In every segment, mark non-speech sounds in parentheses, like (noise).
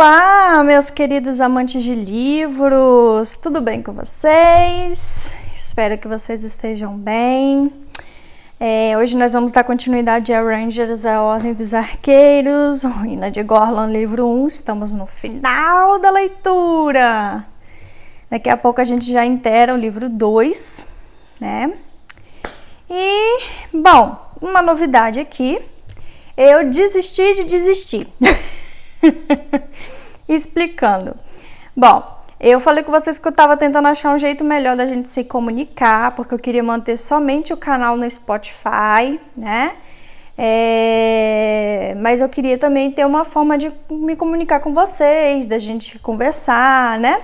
Olá, meus queridos amantes de livros, tudo bem com vocês? Espero que vocês estejam bem. É, hoje nós vamos dar continuidade a Rangers, a Ordem dos Arqueiros, Ruína de Gorlan, livro 1. Estamos no final da leitura. Daqui a pouco a gente já inteira o livro 2, né? E, bom, uma novidade aqui. Eu desisti de desistir. (laughs) (laughs) Explicando. Bom, eu falei com vocês que eu estava tentando achar um jeito melhor da gente se comunicar, porque eu queria manter somente o canal no Spotify, né? É, mas eu queria também ter uma forma de me comunicar com vocês, da gente conversar, né?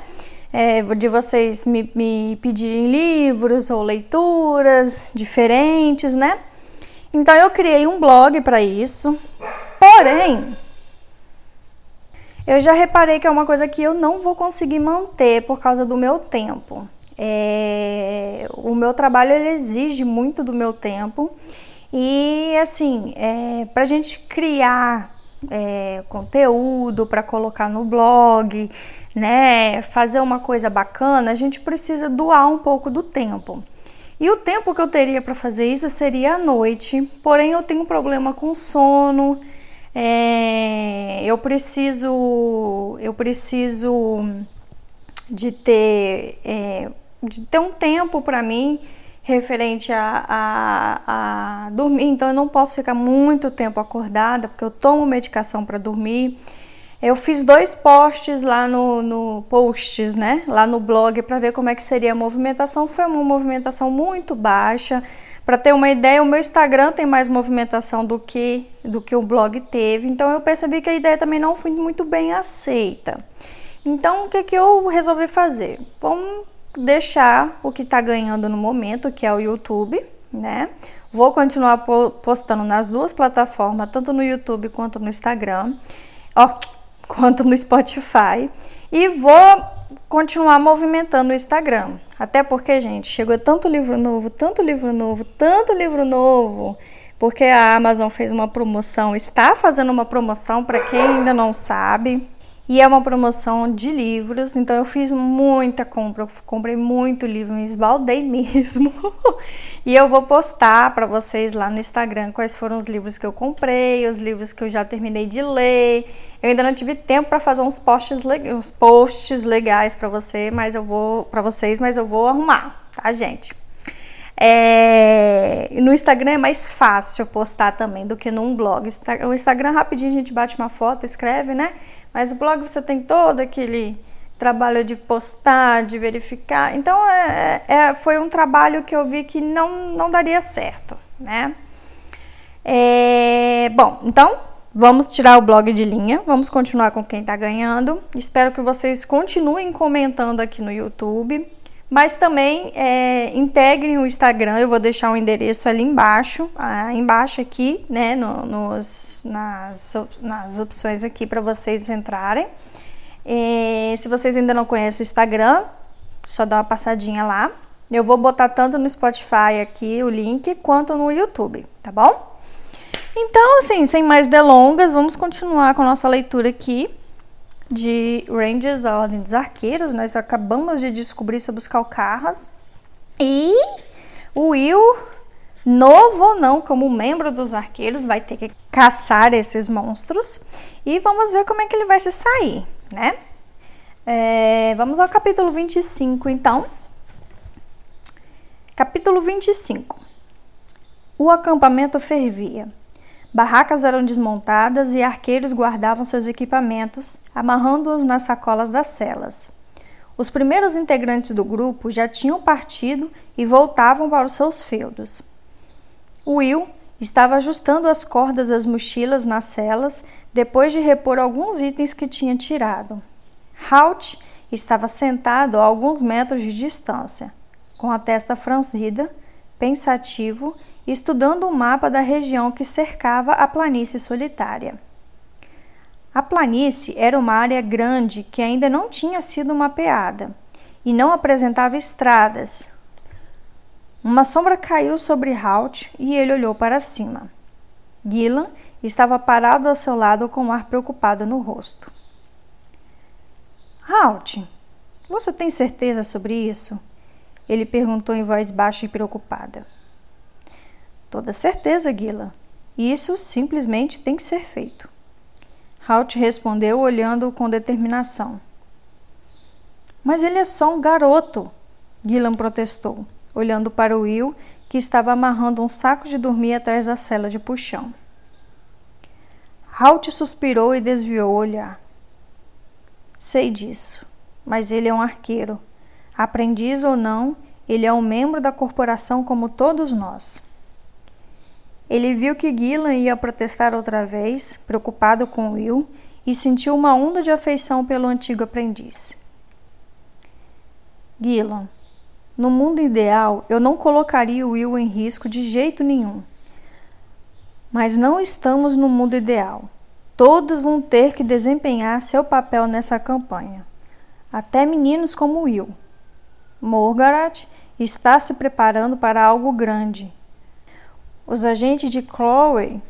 É, de vocês me, me pedirem livros ou leituras diferentes, né? Então eu criei um blog para isso. Porém, eu já reparei que é uma coisa que eu não vou conseguir manter por causa do meu tempo. É, o meu trabalho ele exige muito do meu tempo e assim, é, para a gente criar é, conteúdo para colocar no blog, né, fazer uma coisa bacana, a gente precisa doar um pouco do tempo. E o tempo que eu teria para fazer isso seria à noite, porém eu tenho problema com sono. É, eu preciso, eu preciso de ter, é, de ter um tempo para mim referente a, a, a, dormir. Então eu não posso ficar muito tempo acordada porque eu tomo medicação para dormir. Eu fiz dois posts lá no, no posts, né? Lá no blog para ver como é que seria a movimentação. Foi uma movimentação muito baixa. Para ter uma ideia, o meu Instagram tem mais movimentação do que do que o blog teve, então eu percebi que a ideia também não foi muito bem aceita. Então, o que, que eu resolvi fazer? Vamos deixar o que está ganhando no momento, que é o YouTube, né? Vou continuar postando nas duas plataformas, tanto no YouTube quanto no Instagram, ó, quanto no Spotify, e vou continuar movimentando o Instagram. Até porque, gente, chegou tanto livro novo, tanto livro novo, tanto livro novo, porque a Amazon fez uma promoção, está fazendo uma promoção para quem ainda não sabe. E é uma promoção de livros, então eu fiz muita compra, comprei muito livro, me esbaldei (laughs) mesmo. e eu vou postar para vocês lá no Instagram quais foram os livros que eu comprei, os livros que eu já terminei de ler. Eu ainda não tive tempo para fazer uns posts, uns posts legais para você, mas eu vou para vocês, mas eu vou arrumar, tá, gente? É, no Instagram é mais fácil postar também do que num blog. O Instagram rapidinho a gente bate uma foto, escreve, né? Mas o blog você tem todo aquele trabalho de postar, de verificar. Então é, é, foi um trabalho que eu vi que não, não daria certo, né? É, bom, então vamos tirar o blog de linha, vamos continuar com quem tá ganhando. Espero que vocês continuem comentando aqui no YouTube mas também é, integrem o Instagram, eu vou deixar o endereço ali embaixo, ah, embaixo aqui, né, no, nos, nas, nas opções aqui para vocês entrarem. E, se vocês ainda não conhecem o Instagram, só dá uma passadinha lá. Eu vou botar tanto no Spotify aqui o link, quanto no YouTube, tá bom? Então, assim, sem mais delongas, vamos continuar com a nossa leitura aqui de Rangers, a Ordem dos Arqueiros. Nós acabamos de descobrir sobre os Calcarras. E o Will, novo ou não, como membro dos arqueiros, vai ter que caçar esses monstros. E vamos ver como é que ele vai se sair, né? É, vamos ao capítulo 25, então. Capítulo 25. O acampamento fervia. Barracas eram desmontadas e arqueiros guardavam seus equipamentos, amarrando-os nas sacolas das celas. Os primeiros integrantes do grupo já tinham partido e voltavam para os seus feudos. Will estava ajustando as cordas das mochilas nas celas depois de repor alguns itens que tinha tirado. Halt estava sentado a alguns metros de distância, com a testa franzida, pensativo estudando o um mapa da região que cercava a planície solitária. A planície era uma área grande que ainda não tinha sido mapeada e não apresentava estradas. Uma sombra caiu sobre Halt e ele olhou para cima. Gillan estava parado ao seu lado com um ar preocupado no rosto. Halt, você tem certeza sobre isso? Ele perguntou em voz baixa e preocupada. Toda certeza, Gila. Isso simplesmente tem que ser feito. Halt respondeu, olhando-o com determinação. Mas ele é só um garoto, Gillan protestou, olhando para Will, que estava amarrando um saco de dormir atrás da cela de puxão. Halt suspirou e desviou o olhar. Sei disso, mas ele é um arqueiro. Aprendiz ou não, ele é um membro da corporação como todos nós. Ele viu que Gillan ia protestar outra vez, preocupado com Will, e sentiu uma onda de afeição pelo antigo aprendiz. Gillan, no mundo ideal, eu não colocaria Will em risco de jeito nenhum. Mas não estamos no mundo ideal. Todos vão ter que desempenhar seu papel nessa campanha. Até meninos como Will. Morgarat está se preparando para algo grande os agentes de Crowley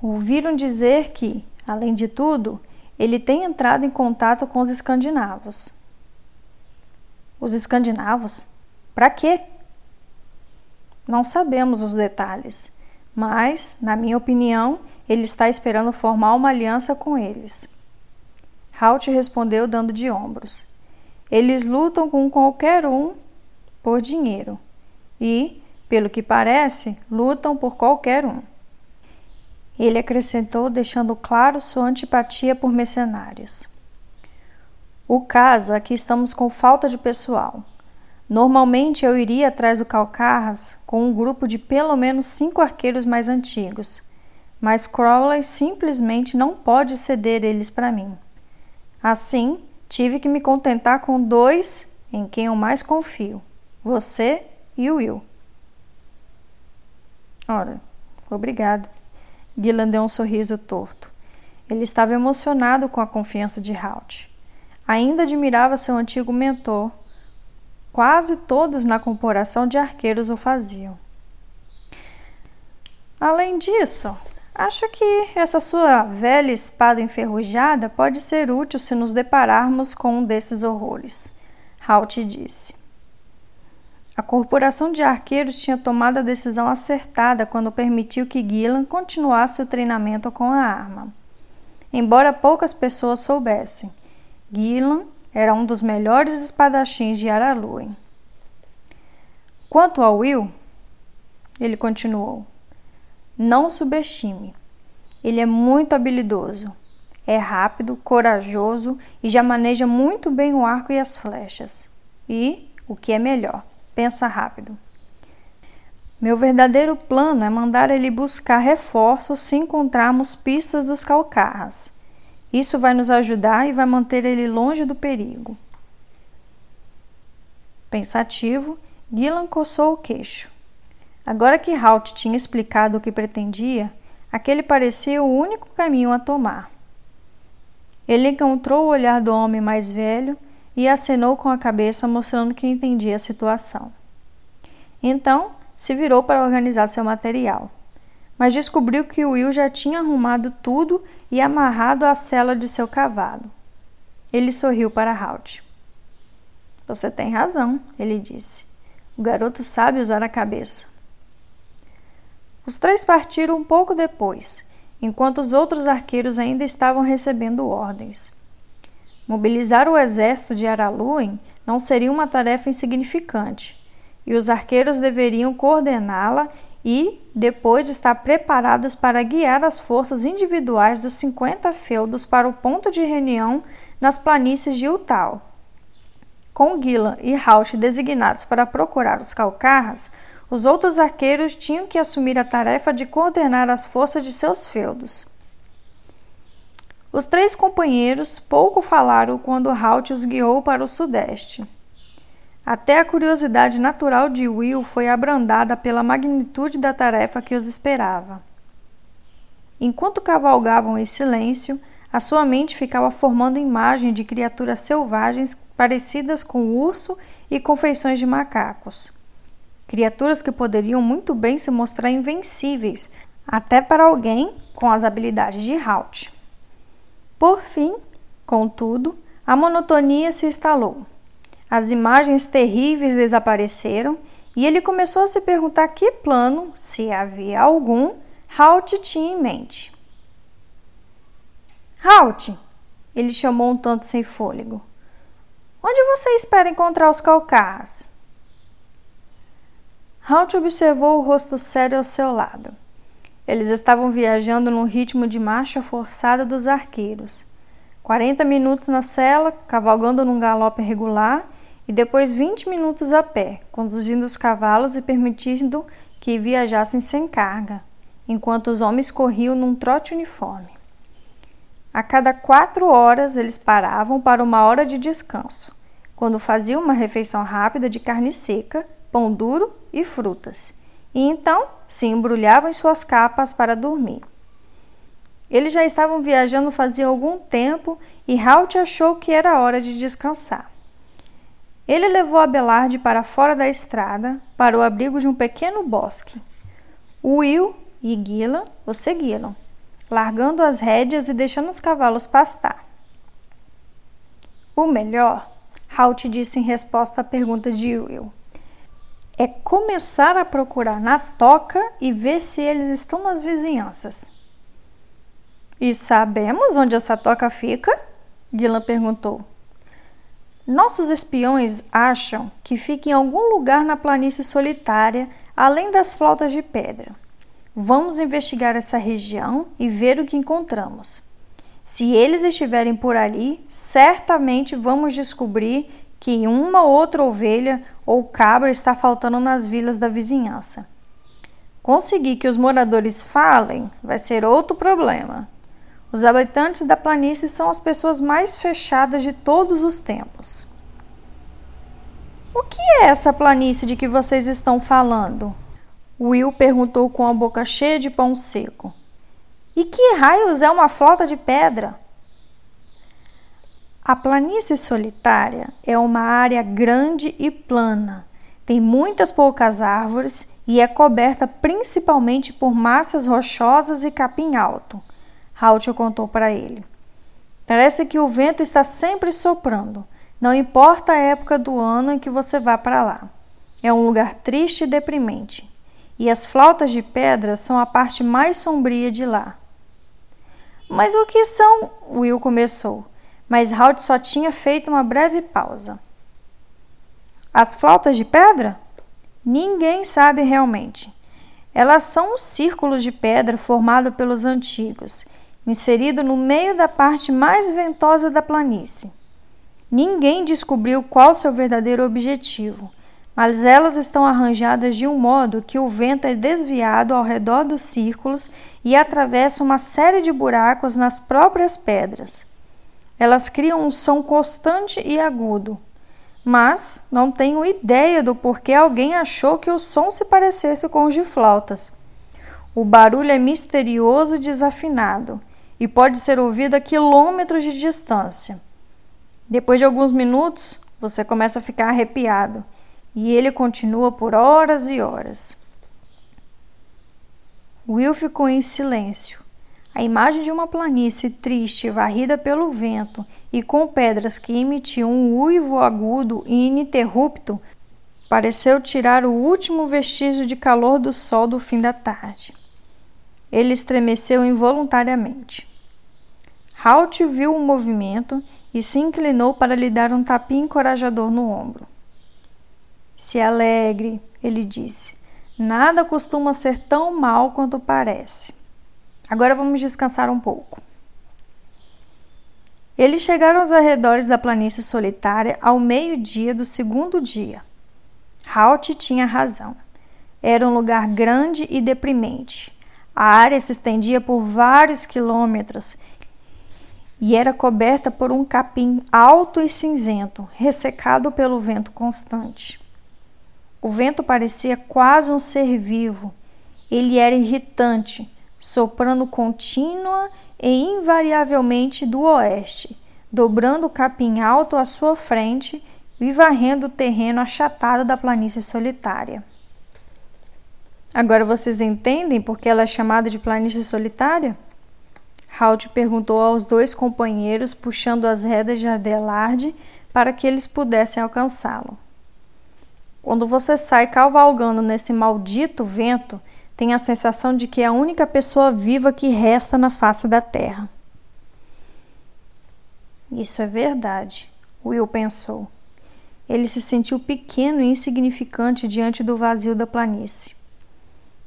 ouviram dizer que, além de tudo, ele tem entrado em contato com os escandinavos. Os escandinavos? Para quê? Não sabemos os detalhes, mas, na minha opinião, ele está esperando formar uma aliança com eles. Halt respondeu dando de ombros. Eles lutam com qualquer um por dinheiro e, pelo que parece, lutam por qualquer um. Ele acrescentou, deixando claro sua antipatia por mercenários. O caso é que estamos com falta de pessoal. Normalmente eu iria atrás do Calcarras com um grupo de pelo menos cinco arqueiros mais antigos, mas Crowley simplesmente não pode ceder eles para mim. Assim, tive que me contentar com dois em quem eu mais confio: você e o Will. Ora, obrigado. Gillan deu um sorriso torto. Ele estava emocionado com a confiança de Halt. Ainda admirava seu antigo mentor. Quase todos na corporação de arqueiros o faziam. Além disso, acho que essa sua velha espada enferrujada pode ser útil se nos depararmos com um desses horrores, Halt disse. A corporação de arqueiros tinha tomado a decisão acertada quando permitiu que Gillan continuasse o treinamento com a arma. Embora poucas pessoas soubessem, Gillan era um dos melhores espadachins de Araluen. Quanto ao Will, ele continuou, não subestime. Ele é muito habilidoso. É rápido, corajoso e já maneja muito bem o arco e as flechas. E, o que é melhor, pensa rápido. Meu verdadeiro plano é mandar ele buscar reforços se encontrarmos pistas dos calcarras. Isso vai nos ajudar e vai manter ele longe do perigo. Pensativo, Gillan coçou o queixo. Agora que Halt tinha explicado o que pretendia, aquele parecia o único caminho a tomar. Ele encontrou o olhar do homem mais velho e acenou com a cabeça, mostrando que entendia a situação. Então, se virou para organizar seu material, mas descobriu que Will já tinha arrumado tudo e amarrado a sela de seu cavalo. Ele sorriu para Halt. Você tem razão, ele disse. O garoto sabe usar a cabeça. Os três partiram um pouco depois, enquanto os outros arqueiros ainda estavam recebendo ordens. Mobilizar o exército de Araluen não seria uma tarefa insignificante, e os arqueiros deveriam coordená-la e depois estar preparados para guiar as forças individuais dos 50 feudos para o ponto de reunião nas planícies de Utal. Com Gila e Rauch designados para procurar os calcarras, os outros arqueiros tinham que assumir a tarefa de coordenar as forças de seus feudos. Os três companheiros pouco falaram quando Halt os guiou para o sudeste. Até a curiosidade natural de Will foi abrandada pela magnitude da tarefa que os esperava. Enquanto cavalgavam em silêncio, a sua mente ficava formando imagem de criaturas selvagens parecidas com urso e com feições de macacos. Criaturas que poderiam muito bem se mostrar invencíveis, até para alguém com as habilidades de Halt. Por fim, contudo, A monotonia se instalou. As imagens terríveis desapareceram e ele começou a se perguntar que plano, se havia algum, Halt tinha em mente. Halt! Ele chamou um tanto sem fôlego. Onde você espera encontrar os calcás? Halt observou o rosto sério ao seu lado. Eles estavam viajando num ritmo de marcha forçada dos arqueiros. 40 minutos na cela, cavalgando num galope regular, e depois 20 minutos a pé, conduzindo os cavalos e permitindo que viajassem sem carga, enquanto os homens corriam num trote uniforme. A cada quatro horas eles paravam para uma hora de descanso, quando faziam uma refeição rápida de carne seca, pão duro e frutas, e então se embrulhavam em suas capas para dormir. Eles já estavam viajando fazia algum tempo e Halt achou que era hora de descansar. Ele levou Abelard para fora da estrada, para o abrigo de um pequeno bosque. Will e Gila o seguiram, largando as rédeas e deixando os cavalos pastar. O melhor, Halt disse em resposta à pergunta de Will, é começar a procurar na toca e ver se eles estão nas vizinhanças. E sabemos onde essa toca fica? Gillan perguntou. Nossos espiões acham que fica em algum lugar na planície solitária, além das flautas de pedra. Vamos investigar essa região e ver o que encontramos. Se eles estiverem por ali, certamente vamos descobrir que uma outra ovelha ou cabra está faltando nas vilas da vizinhança. Conseguir que os moradores falem vai ser outro problema. Os habitantes da planície são as pessoas mais fechadas de todos os tempos. O que é essa planície de que vocês estão falando? Will perguntou com a boca cheia de pão seco. E que raios é uma flauta de pedra? A planície solitária é uma área grande e plana. Tem muitas poucas árvores e é coberta principalmente por massas rochosas e capim alto. Halt contou para ele. Parece que o vento está sempre soprando, não importa a época do ano em que você vá para lá. É um lugar triste e deprimente. E as flautas de pedra são a parte mais sombria de lá. Mas o que são? Will começou mas Halt só tinha feito uma breve pausa. As flautas de pedra? Ninguém sabe realmente. Elas são um círculo de pedra formado pelos antigos, inserido no meio da parte mais ventosa da planície. Ninguém descobriu qual seu verdadeiro objetivo, mas elas estão arranjadas de um modo que o vento é desviado ao redor dos círculos e atravessa uma série de buracos nas próprias pedras. Elas criam um som constante e agudo, mas não tenho ideia do porquê alguém achou que o som se parecesse com os de flautas. O barulho é misterioso e desafinado e pode ser ouvido a quilômetros de distância. Depois de alguns minutos, você começa a ficar arrepiado e ele continua por horas e horas. Will ficou em silêncio. A imagem de uma planície triste, varrida pelo vento e com pedras que emitiam um uivo agudo e ininterrupto, pareceu tirar o último vestígio de calor do sol do fim da tarde. Ele estremeceu involuntariamente. Halt viu o movimento e se inclinou para lhe dar um tapinha encorajador no ombro. Se alegre, ele disse. Nada costuma ser tão mal quanto parece. Agora vamos descansar um pouco. Eles chegaram aos arredores da planície solitária ao meio-dia do segundo dia. Halt tinha razão. Era um lugar grande e deprimente. A área se estendia por vários quilômetros e era coberta por um capim alto e cinzento, ressecado pelo vento constante. O vento parecia quase um ser vivo. Ele era irritante, soprando contínua e invariavelmente do oeste, dobrando o capim alto à sua frente e varrendo o terreno achatado da planície solitária. Agora vocês entendem por que ela é chamada de planície solitária? Halt perguntou aos dois companheiros, puxando as rédeas de Adelard para que eles pudessem alcançá-lo. Quando você sai cavalgando nesse maldito vento, tem a sensação de que é a única pessoa viva que resta na face da terra. Isso é verdade, Will pensou. Ele se sentiu pequeno e insignificante diante do vazio da planície.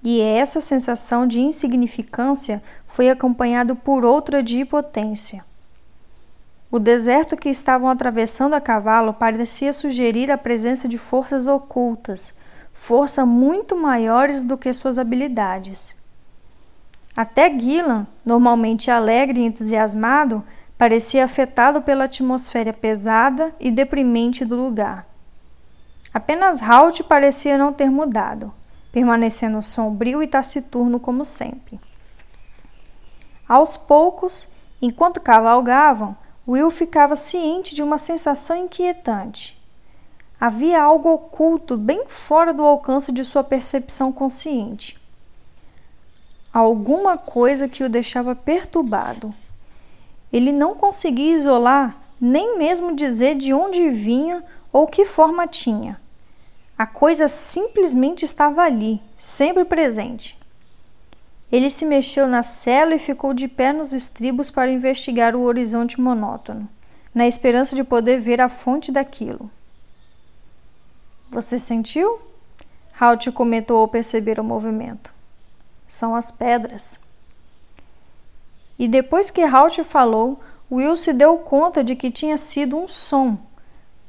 E essa sensação de insignificância foi acompanhado por outra de impotência. O deserto que estavam atravessando a cavalo parecia sugerir a presença de forças ocultas, força muito maiores do que suas habilidades. Até Gillan, normalmente alegre e entusiasmado, parecia afetado pela atmosfera pesada e deprimente do lugar. Apenas Halt parecia não ter mudado, permanecendo sombrio e taciturno como sempre. Aos poucos, enquanto cavalgavam, Will ficava ciente de uma sensação inquietante. Havia algo oculto bem fora do alcance de sua percepção consciente. Alguma coisa que o deixava perturbado. Ele não conseguia isolar, nem mesmo dizer de onde vinha ou que forma tinha. A coisa simplesmente estava ali, sempre presente. Ele se mexeu na cela e ficou de pé nos estribos para investigar o horizonte monótono, na esperança de poder ver a fonte daquilo. Você sentiu? Halt comentou ao perceber o movimento. São as pedras. E depois que Halt falou, Will se deu conta de que tinha sido um som,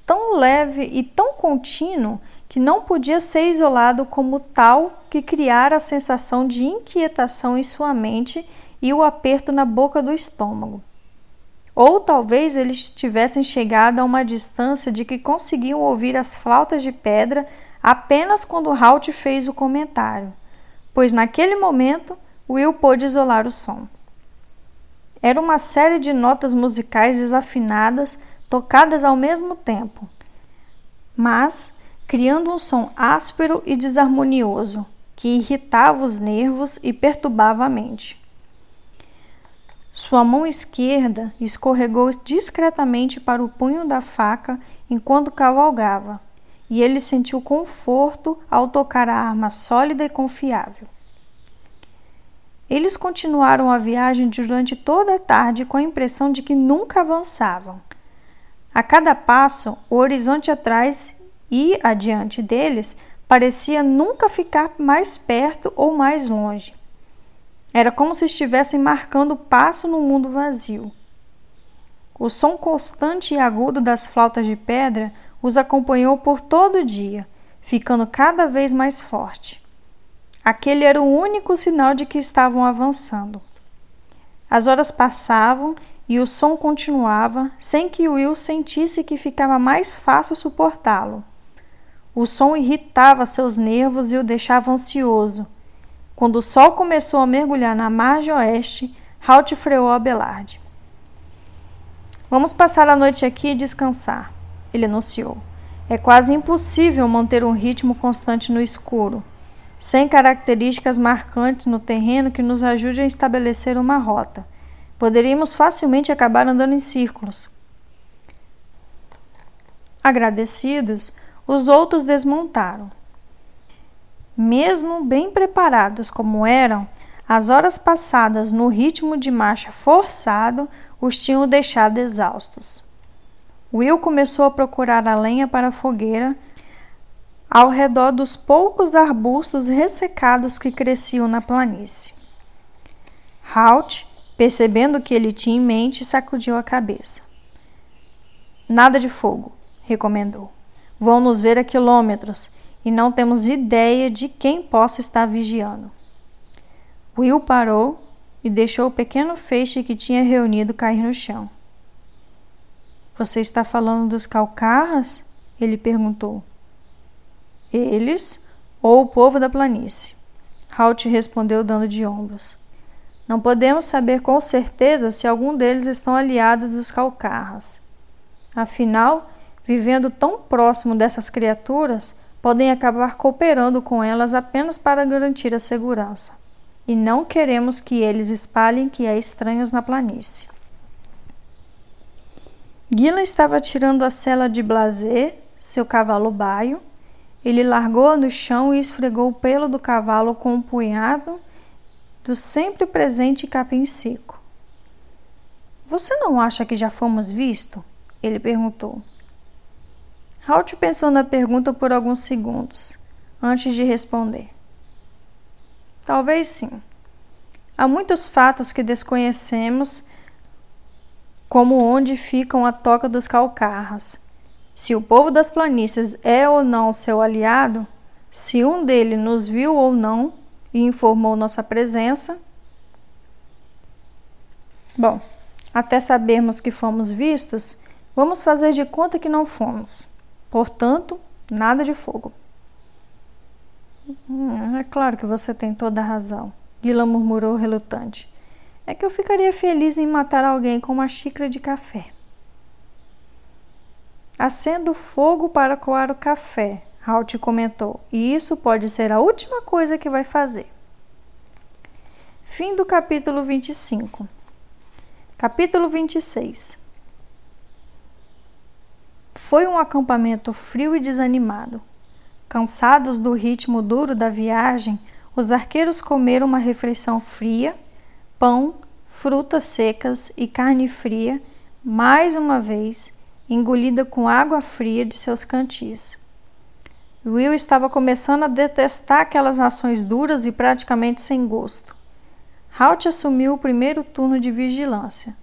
tão leve e tão contínuo que não podia ser isolado como tal que criara a sensação de inquietação em sua mente e o aperto na boca do estômago. Ou talvez eles tivessem chegado a uma distância de que conseguiam ouvir as flautas de pedra apenas quando Halt fez o comentário, pois naquele momento Will pôde isolar o som. Era uma série de notas musicais desafinadas, tocadas ao mesmo tempo, mas criando um som áspero e desarmonioso que irritava os nervos e perturbava a mente. Sua mão esquerda escorregou discretamente para o punho da faca enquanto cavalgava, e ele sentiu conforto ao tocar a arma sólida e confiável. Eles continuaram a viagem durante toda a tarde com a impressão de que nunca avançavam. A cada passo, o horizonte atrás e adiante deles parecia nunca ficar mais perto ou mais longe. Era como se estivessem marcando passo no mundo vazio. O som constante e agudo das flautas de pedra os acompanhou por todo o dia, ficando cada vez mais forte. Aquele era o único sinal de que estavam avançando. As horas passavam e o som continuava, sem que Will sentisse que ficava mais fácil suportá-lo. O som irritava seus nervos e o deixava ansioso. Quando o sol começou a mergulhar na margem oeste, Halt freou Abelard. Vamos passar a noite aqui e descansar, ele anunciou. É quase impossível manter um ritmo constante no escuro sem características marcantes no terreno que nos ajude a estabelecer uma rota. Poderíamos facilmente acabar andando em círculos. Agradecidos, os outros desmontaram. Mesmo bem preparados como eram, as horas passadas no ritmo de marcha forçado os tinham deixado exaustos. Will começou a procurar a lenha para a fogueira ao redor dos poucos arbustos ressecados que cresciam na planície. Halt, percebendo que ele tinha em mente, sacudiu a cabeça. Nada de fogo, recomendou. Vão nos ver a quilômetros e não temos ideia de quem possa estar vigiando. Will parou e deixou o pequeno feixe que tinha reunido cair no chão. Você está falando dos calcarras? Ele perguntou. Eles ou o povo da planície? Halt respondeu dando de ombros. Não podemos saber com certeza se algum deles estão aliados dos calcarras. Afinal, vivendo tão próximo dessas criaturas, podem acabar cooperando com elas apenas para garantir a segurança. e não queremos que eles espalhem que há estranhos na planície. Guila estava tirando a sela de Blazer, seu cavalo baio. Ele largou-a no chão e esfregou o pelo do cavalo com um punhado do sempre presente capim seco. Você não acha que já fomos visto? Ele perguntou. Halt pensou na pergunta por alguns segundos, antes de responder. Talvez sim. Há muitos fatos que desconhecemos, como onde ficam a toca dos calcarras. Se o povo das planícies é ou não seu aliado, se um dele nos viu ou não e informou nossa presença. Bom, até sabermos que fomos vistos, vamos fazer de conta que não fomos. Portanto, nada de fogo. Hum, é claro que você tem toda a razão, Guila murmurou relutante. É que eu ficaria feliz em matar alguém com uma xícara de café. Acendo fogo para coar o café, Halt comentou, e isso pode ser a última coisa que vai fazer. Fim do capítulo 25. Capítulo 26. Foi um acampamento frio e desanimado. Cansados do ritmo duro da viagem, os arqueiros comeram uma refeição fria, pão, frutas secas e carne fria, mais uma vez engolida com água fria de seus cantis. Will estava começando a detestar aquelas rações duras e praticamente sem gosto. Halt assumiu o primeiro turno de vigilância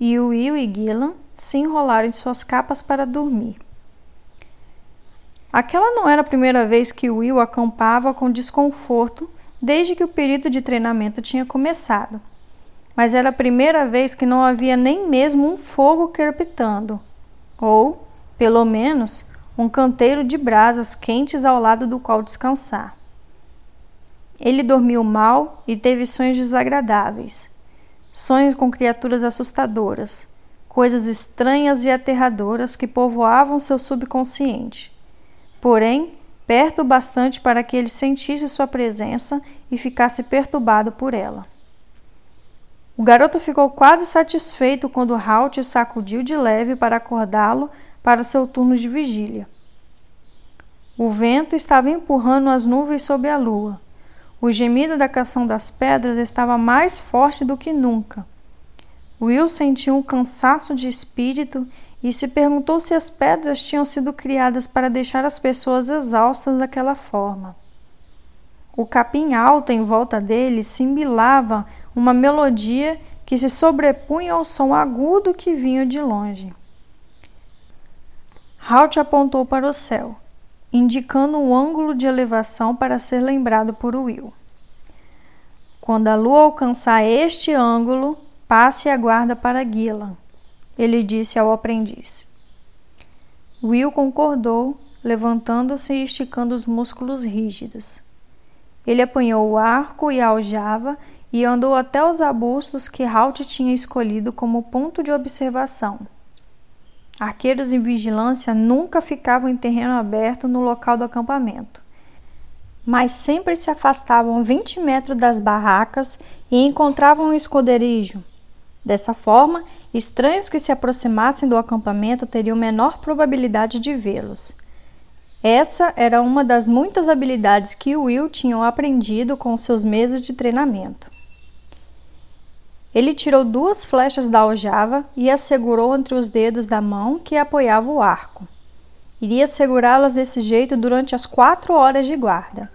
e Will e Gillan se enrolaram em suas capas para dormir. Aquela não era a primeira vez que Will acampava com desconforto desde que o período de treinamento tinha começado. Mas era a primeira vez que não havia nem mesmo um fogo crepitando, ou, pelo menos, um canteiro de brasas quentes ao lado do qual descansar. Ele dormiu mal e teve sonhos desagradáveis. Sonhos com criaturas assustadoras, coisas estranhas e aterradoras que povoavam seu subconsciente porém perto o bastante para que ele sentisse sua presença e ficasse perturbado por ela. O garoto ficou quase satisfeito quando Halt sacudiu de leve para acordá-lo para seu turno de vigília. O vento estava empurrando as nuvens sob a lua. O gemido da canção das pedras estava mais forte do que nunca. Will sentiu um cansaço de espírito e se perguntou se as pedras tinham sido criadas para deixar as pessoas exaustas daquela forma. O capim alto em volta dele simbilava uma melodia que se sobrepunha ao som agudo que vinha de longe. Halt apontou para o céu, indicando um ângulo de elevação para ser lembrado por Will. Quando a lua alcançar este ângulo, passe a guarda para Gillan ele disse ao aprendiz. Will concordou, levantando-se e esticando os músculos rígidos. Ele apanhou o arco e a aljava e andou até os arbustos que Halt tinha escolhido como ponto de observação. Arqueiros em vigilância nunca ficavam em terreno aberto no local do acampamento, mas sempre se afastavam 20 metros das barracas e encontravam um esconderijo, Dessa forma, estranhos que se aproximassem do acampamento teriam menor probabilidade de vê-los. Essa era uma das muitas habilidades que Will tinha aprendido com seus meses de treinamento. Ele tirou duas flechas da aljava e as segurou entre os dedos da mão que apoiava o arco. Iria segurá-las desse jeito durante as quatro horas de guarda.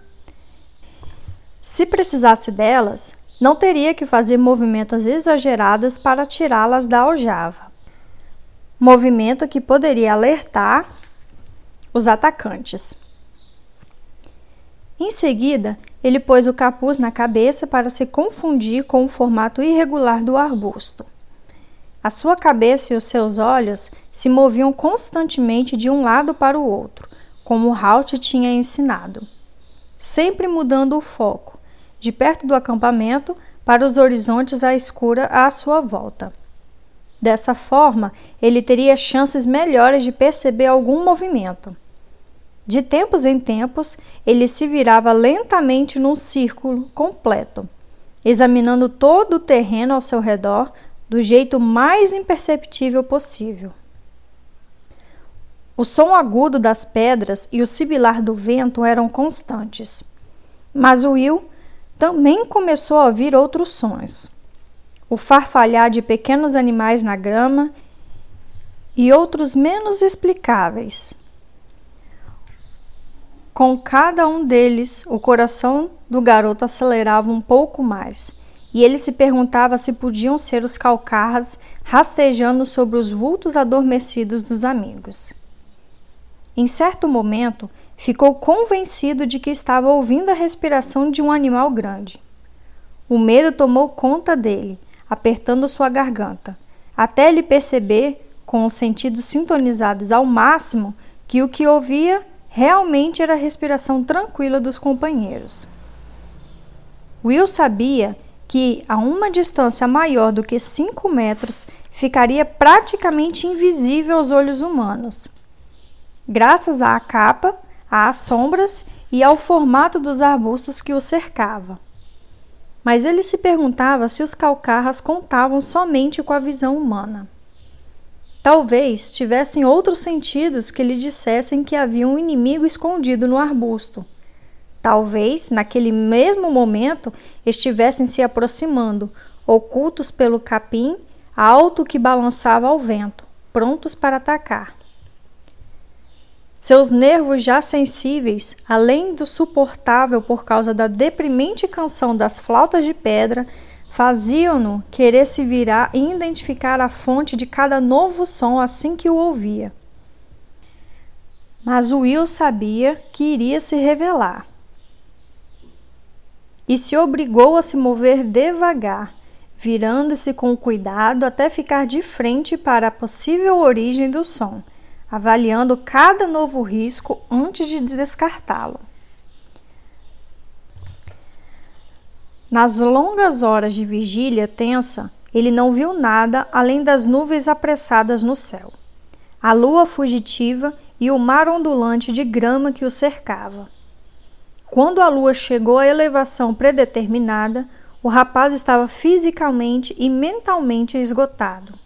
Se precisasse delas, não teria que fazer movimentos exagerados para tirá-las da aljava. Movimento que poderia alertar os atacantes. Em seguida, ele pôs o capuz na cabeça para se confundir com o formato irregular do arbusto. A sua cabeça e os seus olhos se moviam constantemente de um lado para o outro, como Halt tinha ensinado, sempre mudando o foco de perto do acampamento para os horizontes à escura à sua volta. Dessa forma, ele teria chances melhores de perceber algum movimento. De tempos em tempos, ele se virava lentamente num círculo completo, examinando todo o terreno ao seu redor do jeito mais imperceptível possível. O som agudo das pedras e o sibilar do vento eram constantes, mas Will também começou a ouvir outros sons. O farfalhar de pequenos animais na grama e outros menos explicáveis. Com cada um deles, o coração do garoto acelerava um pouco mais, e ele se perguntava se podiam ser os calcarras rastejando sobre os vultos adormecidos dos amigos. Em certo momento, ficou convencido de que estava ouvindo a respiração de um animal grande. O medo tomou conta dele, apertando sua garganta, até ele perceber, com os sentidos sintonizados ao máximo, que o que ouvia realmente era a respiração tranquila dos companheiros. Will sabia que, a uma distância maior do que cinco metros, ficaria praticamente invisível aos olhos humanos graças à capa, às sombras e ao formato dos arbustos que o cercava. Mas ele se perguntava se os calcarras contavam somente com a visão humana. Talvez tivessem outros sentidos que lhe dissessem que havia um inimigo escondido no arbusto. Talvez, naquele mesmo momento, estivessem se aproximando, ocultos pelo capim alto que balançava ao vento, prontos para atacar. Seus nervos já sensíveis, além do suportável por causa da deprimente canção das flautas de pedra, faziam-no querer se virar e identificar a fonte de cada novo som assim que o ouvia. Mas Will sabia que iria se revelar. E se obrigou a se mover devagar, virando-se com cuidado até ficar de frente para a possível origem do som avaliando cada novo risco antes de descartá-lo. Nas longas horas de vigília tensa, ele não viu nada além das nuvens apressadas no céu, a lua fugitiva e o mar ondulante de grama que o cercava. Quando a lua chegou à elevação predeterminada, o rapaz estava fisicamente e mentalmente esgotado.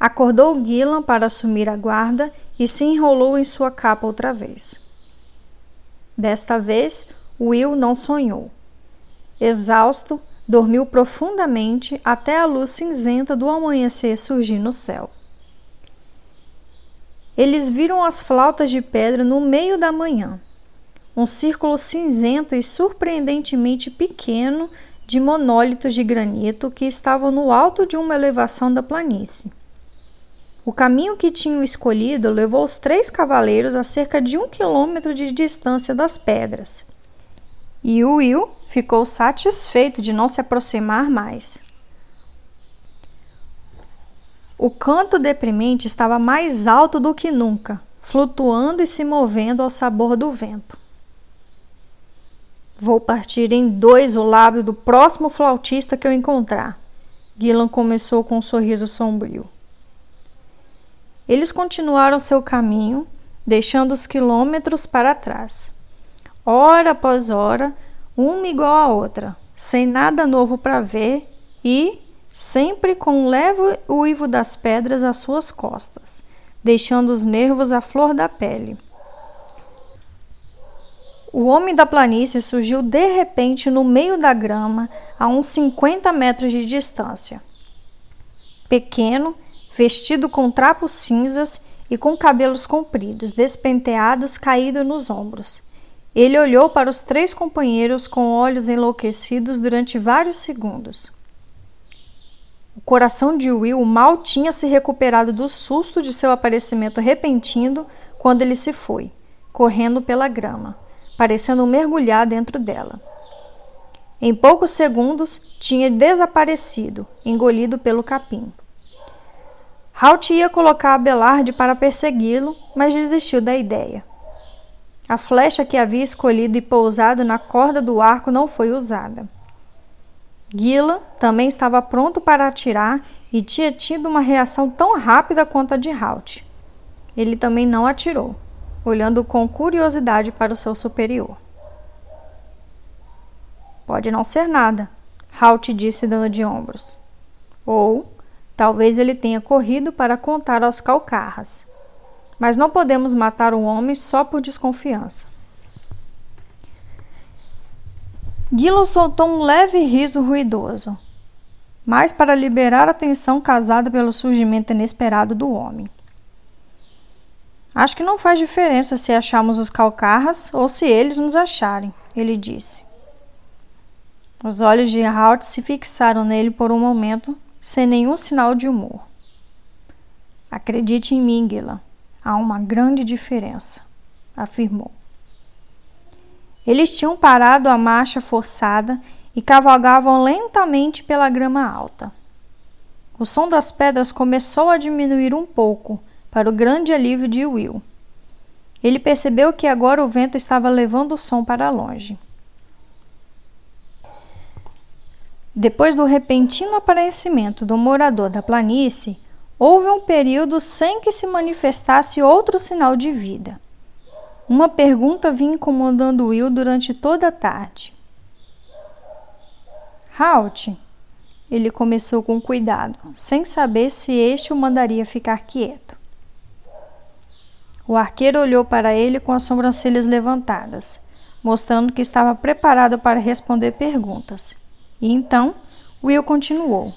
Acordou Gillan para assumir a guarda e se enrolou em sua capa outra vez. Desta vez, Will não sonhou. Exausto, dormiu profundamente até a luz cinzenta do amanhecer surgir no céu. Eles viram as flautas de pedra no meio da manhã, um círculo cinzento e surpreendentemente pequeno de monólitos de granito que estavam no alto de uma elevação da planície. O caminho que tinham escolhido levou os três cavaleiros a cerca de um quilômetro de distância das pedras. E o Will ficou satisfeito de não se aproximar mais. O canto deprimente estava mais alto do que nunca, flutuando e se movendo ao sabor do vento. Vou partir em dois o lábio do próximo flautista que eu encontrar. Gillan começou com um sorriso sombrio. Eles continuaram seu caminho, deixando os quilômetros para trás. Hora após hora, uma igual à outra, sem nada novo para ver e sempre com um leve uivo das pedras às suas costas, deixando os nervos à flor da pele. O homem da planície surgiu de repente no meio da grama, a uns 50 metros de distância. Pequeno vestido com trapos cinzas e com cabelos compridos, despenteados, caídos nos ombros. Ele olhou para os três companheiros com olhos enlouquecidos durante vários segundos. O coração de Will mal tinha se recuperado do susto de seu aparecimento repentino quando ele se foi, correndo pela grama, parecendo mergulhar dentro dela. Em poucos segundos tinha desaparecido, engolido pelo capim. Halt ia colocar Abelard para persegui-lo, mas desistiu da ideia. A flecha que havia escolhido e pousado na corda do arco não foi usada. Gila também estava pronto para atirar e tinha tido uma reação tão rápida quanto a de Halt. Ele também não atirou, olhando com curiosidade para o seu superior. Pode não ser nada, Halt disse dando de ombros. Ou talvez ele tenha corrido para contar aos calcarras. Mas não podemos matar um homem só por desconfiança. Gilon soltou um leve riso ruidoso, mas para liberar a tensão causada pelo surgimento inesperado do homem. Acho que não faz diferença se achamos os calcarras ou se eles nos acharem, ele disse. Os olhos de Halt se fixaram nele por um momento, sem nenhum sinal de humor. Acredite em mim, Gila. Há uma grande diferença, afirmou. Eles tinham parado a marcha forçada e cavalgavam lentamente pela grama alta. O som das pedras começou a diminuir um pouco, para o grande alívio de Will. Ele percebeu que agora o vento estava levando o som para longe. Depois do repentino aparecimento do morador da planície, houve um período sem que se manifestasse outro sinal de vida. Uma pergunta vinha incomodando Will durante toda a tarde. Halt, ele começou com cuidado, sem saber se este o mandaria ficar quieto. O arqueiro olhou para ele com as sobrancelhas levantadas, mostrando que estava preparado para responder perguntas. E então, Will continuou.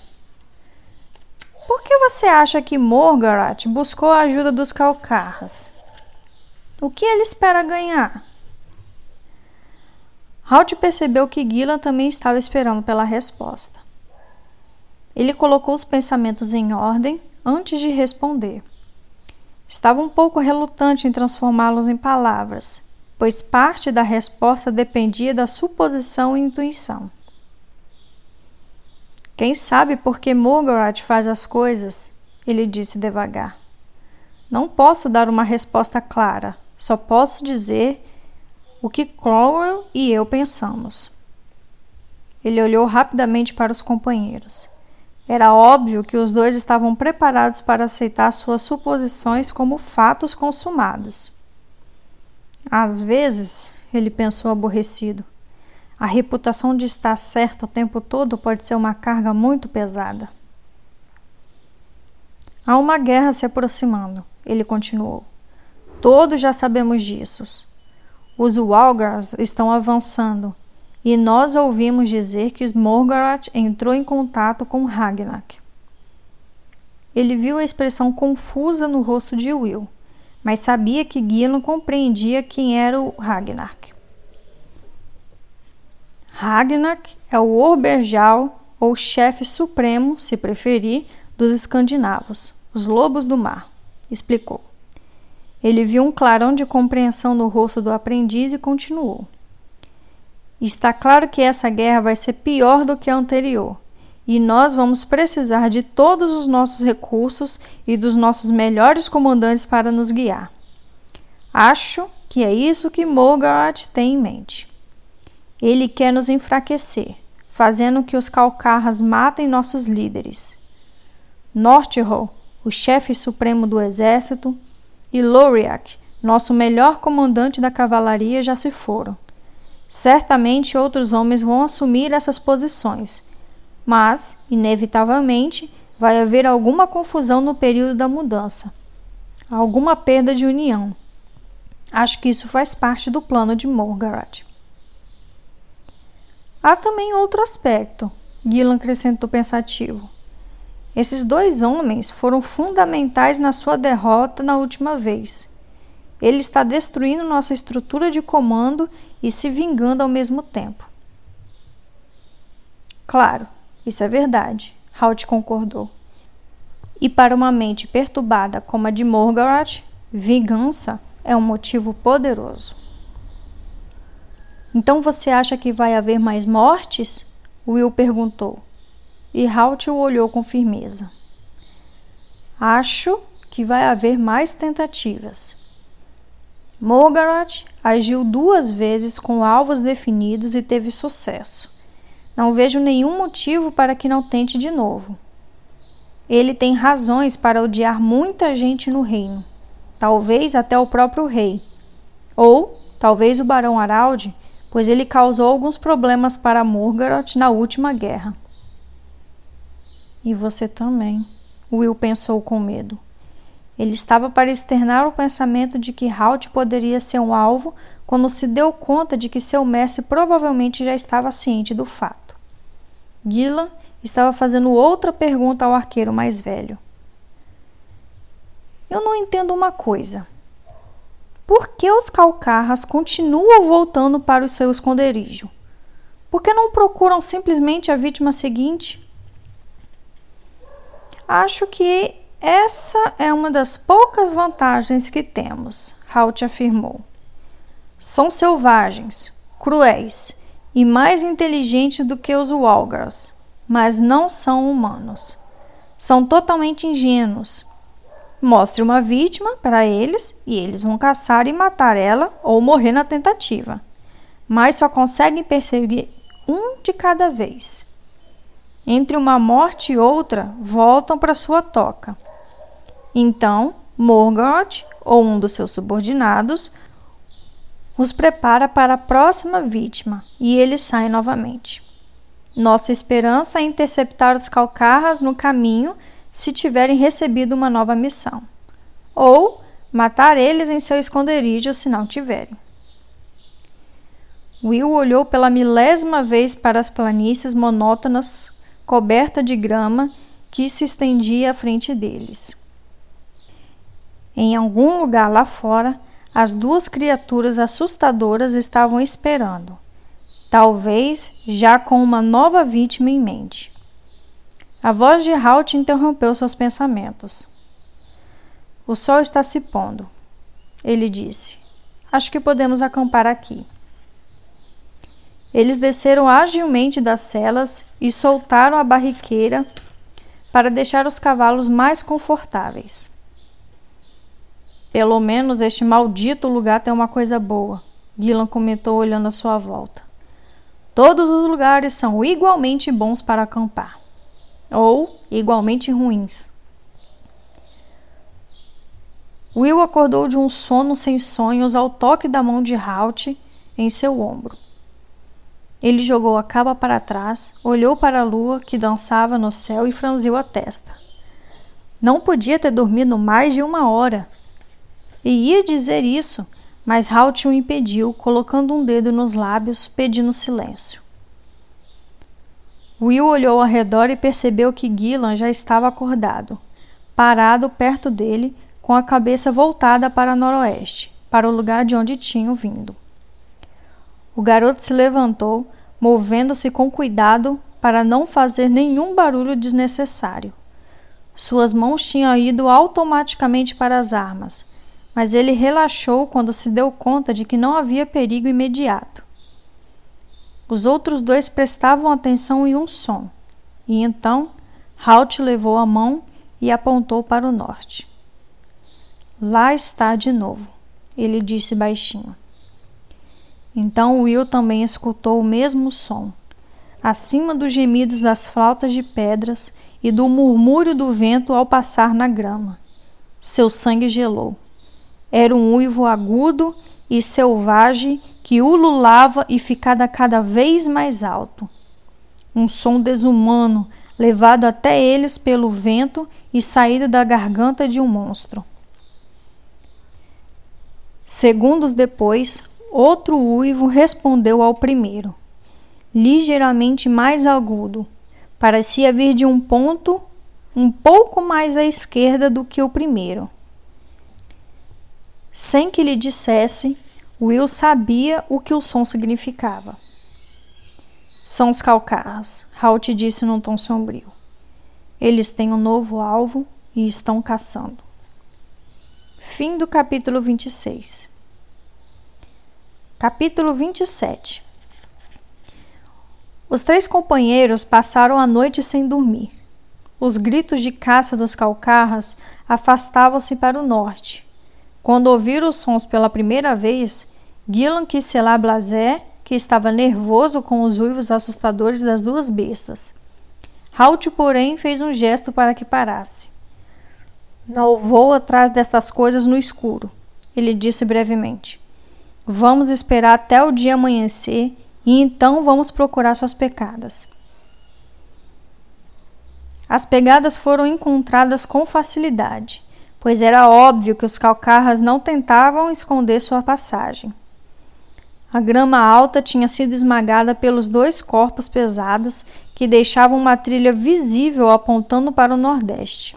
Por que você acha que Morgarat buscou a ajuda dos Calcarras? O que ele espera ganhar? Halt percebeu que Gillan também estava esperando pela resposta. Ele colocou os pensamentos em ordem antes de responder. Estava um pouco relutante em transformá-los em palavras, pois parte da resposta dependia da suposição e intuição. Quem sabe por que Morgoth faz as coisas? Ele disse devagar. Não posso dar uma resposta clara, só posso dizer o que Crowell e eu pensamos. Ele olhou rapidamente para os companheiros. Era óbvio que os dois estavam preparados para aceitar suas suposições como fatos consumados. Às vezes, ele pensou aborrecido, a reputação de estar certo o tempo todo pode ser uma carga muito pesada. Há uma guerra se aproximando, ele continuou. Todos já sabemos disso. Os Walgars estão avançando e nós ouvimos dizer que Morgoth entrou em contato com Ragnak. Ele viu a expressão confusa no rosto de Will, mas sabia que Gillan compreendia quem era o Ragnar. Ragnak é o Orberjal ou chefe supremo, se preferir, dos escandinavos, os lobos do mar, explicou. Ele viu um clarão de compreensão no rosto do aprendiz e continuou. Está claro que essa guerra vai ser pior do que a anterior, e nós vamos precisar de todos os nossos recursos e dos nossos melhores comandantes para nos guiar. Acho que é isso que Morgoth tem em mente. Ele quer nos enfraquecer, fazendo que os calcarras matem nossos líderes. Northhol, o chefe supremo do exército, e Loriak, nosso melhor comandante da cavalaria, já se foram. Certamente outros homens vão assumir essas posições, mas, inevitavelmente, vai haver alguma confusão no período da mudança, alguma perda de união. Acho que isso faz parte do plano de Morgarat. Há também outro aspecto, Gillan acrescentou pensativo. Esses dois homens foram fundamentais na sua derrota na última vez. Ele está destruindo nossa estrutura de comando e se vingando ao mesmo tempo. Claro, isso é verdade, Halt concordou. E para uma mente perturbada como a de Morgoth, vingança é um motivo poderoso. Então você acha que vai haver mais mortes? Will perguntou. E Halt o olhou com firmeza. Acho que vai haver mais tentativas. Morgaroth agiu duas vezes com alvos definidos e teve sucesso. Não vejo nenhum motivo para que não tente de novo. Ele tem razões para odiar muita gente no reino, talvez até o próprio rei. Ou talvez o barão Araldi pois ele causou alguns problemas para Morgoth na última guerra. E você também, Will pensou com medo. Ele estava para externar o pensamento de que Halt poderia ser um alvo quando se deu conta de que seu mestre provavelmente já estava ciente do fato. Gillan estava fazendo outra pergunta ao arqueiro mais velho. Eu não entendo uma coisa. Por que os calcarras continuam voltando para o seu esconderijo? Por que não procuram simplesmente a vítima seguinte? Acho que essa é uma das poucas vantagens que temos, Halt afirmou. São selvagens, cruéis e mais inteligentes do que os Walgars mas não são humanos. São totalmente ingênuos. Mostre uma vítima para eles e eles vão caçar e matar ela ou morrer na tentativa. Mas só conseguem perseguir um de cada vez. Entre uma morte e outra, voltam para sua toca. Então, Morgoth ou um dos seus subordinados os prepara para a próxima vítima e eles saem novamente. Nossa esperança é interceptar os calcarras no caminho se tiverem recebido uma nova missão, ou matar eles em seu esconderijo se não tiverem. Will olhou pela milésima vez para as planícies monótonas, coberta de grama, que se estendia à frente deles. Em algum lugar lá fora, as duas criaturas assustadoras estavam esperando talvez já com uma nova vítima em mente. A voz de Halt interrompeu seus pensamentos. O sol está se pondo, ele disse. Acho que podemos acampar aqui. Eles desceram agilmente das celas e soltaram a barriqueira para deixar os cavalos mais confortáveis. Pelo menos este maldito lugar tem uma coisa boa, Gillan comentou olhando à sua volta. Todos os lugares são igualmente bons para acampar ou igualmente ruins. Will acordou de um sono sem sonhos ao toque da mão de Halt em seu ombro. Ele jogou a capa para trás, olhou para a lua que dançava no céu e franziu a testa. Não podia ter dormido mais de uma hora. E ia dizer isso mas Halt o impediu, colocando um dedo nos lábios, pedindo silêncio. Will olhou ao redor e percebeu que Gillan já estava acordado, parado perto dele, com a cabeça voltada para noroeste, para o lugar de onde tinham vindo. O garoto se levantou, movendo-se com cuidado para não fazer nenhum barulho desnecessário. Suas mãos tinham ido automaticamente para as armas, mas ele relaxou quando se deu conta de que não havia perigo imediato. Os outros dois prestavam atenção em um som, e então Halt levou a mão e apontou para o norte. Lá está de novo, ele disse baixinho. Então Will também escutou o mesmo som, acima dos gemidos das flautas de pedras e do murmúrio do vento ao passar na grama. Seu sangue gelou. Era um uivo agudo e selvagem que ululava e ficava cada vez mais alto. Um som desumano, levado até eles pelo vento e saído da garganta de um monstro. Segundos depois, outro uivo respondeu ao primeiro, ligeiramente mais agudo. Parecia vir de um ponto um pouco mais à esquerda do que o primeiro. Sem que lhe dissesse, Will sabia o que o som significava. São os calcarras, Halt disse num tom sombrio. Eles têm um novo alvo e estão caçando. Fim do capítulo 26. Capítulo 27. Os três companheiros passaram a noite sem dormir. Os gritos de caça dos calcarras afastavam-se para o norte, quando ouviram os sons pela primeira vez, Gillan quis selar Blasé, que estava nervoso com os uivos assustadores das duas bestas. Halt, porém, fez um gesto para que parasse. Não vou atrás destas coisas no escuro, ele disse brevemente. Vamos esperar até o dia amanhecer e então vamos procurar suas pegadas. As pegadas foram encontradas com facilidade, pois era óbvio que os calcarras não tentavam esconder sua passagem. A grama alta tinha sido esmagada pelos dois corpos pesados que deixavam uma trilha visível apontando para o nordeste.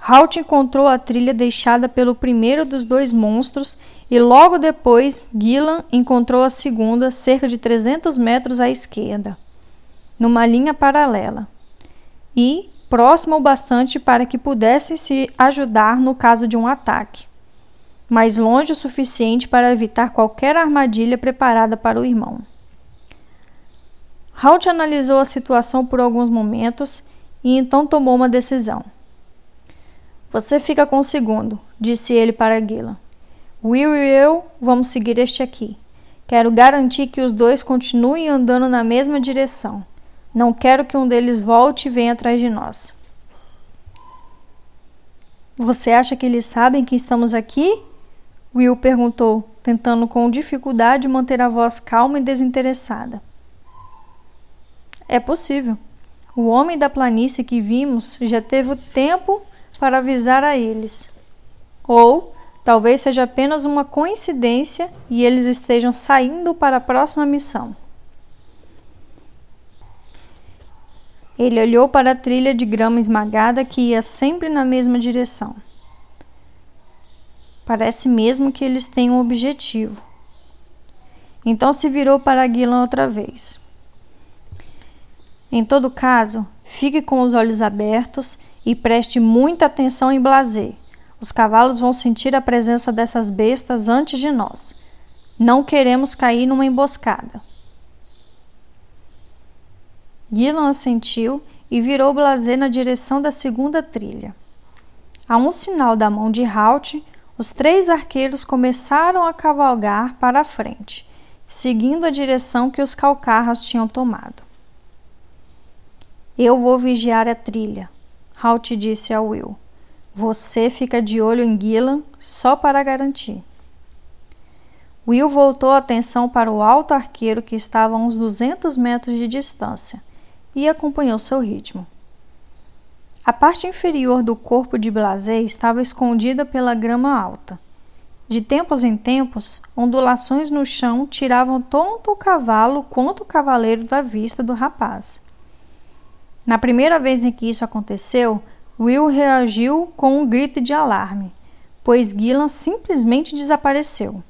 Halt encontrou a trilha deixada pelo primeiro dos dois monstros e logo depois Gillan encontrou a segunda cerca de 300 metros à esquerda, numa linha paralela, e próxima o bastante para que pudessem se ajudar no caso de um ataque mas longe o suficiente para evitar qualquer armadilha preparada para o irmão. Halt analisou a situação por alguns momentos e então tomou uma decisão. Você fica com o segundo, disse ele para Gillan. Will e eu vamos seguir este aqui. Quero garantir que os dois continuem andando na mesma direção. Não quero que um deles volte e venha atrás de nós. Você acha que eles sabem que estamos aqui? Will perguntou, tentando com dificuldade manter a voz calma e desinteressada. É possível. O homem da planície que vimos já teve o tempo para avisar a eles. Ou talvez seja apenas uma coincidência e eles estejam saindo para a próxima missão. Ele olhou para a trilha de grama esmagada que ia sempre na mesma direção. Parece mesmo que eles têm um objetivo. Então se virou para Guilan outra vez. Em todo caso, fique com os olhos abertos e preste muita atenção em Blazer. Os cavalos vão sentir a presença dessas bestas antes de nós. Não queremos cair numa emboscada. Guilan assentiu e virou Blazer na direção da segunda trilha. A um sinal da mão de Halt, os três arqueiros começaram a cavalgar para a frente, seguindo a direção que os calcarras tinham tomado. Eu vou vigiar a trilha, Halt disse a Will. Você fica de olho em Gillan só para garantir. Will voltou a atenção para o alto arqueiro que estava a uns 200 metros de distância e acompanhou seu ritmo. A parte inferior do corpo de Blasé estava escondida pela grama alta. De tempos em tempos, ondulações no chão tiravam tanto o cavalo quanto o cavaleiro da vista do rapaz. Na primeira vez em que isso aconteceu, Will reagiu com um grito de alarme, pois Gillan simplesmente desapareceu.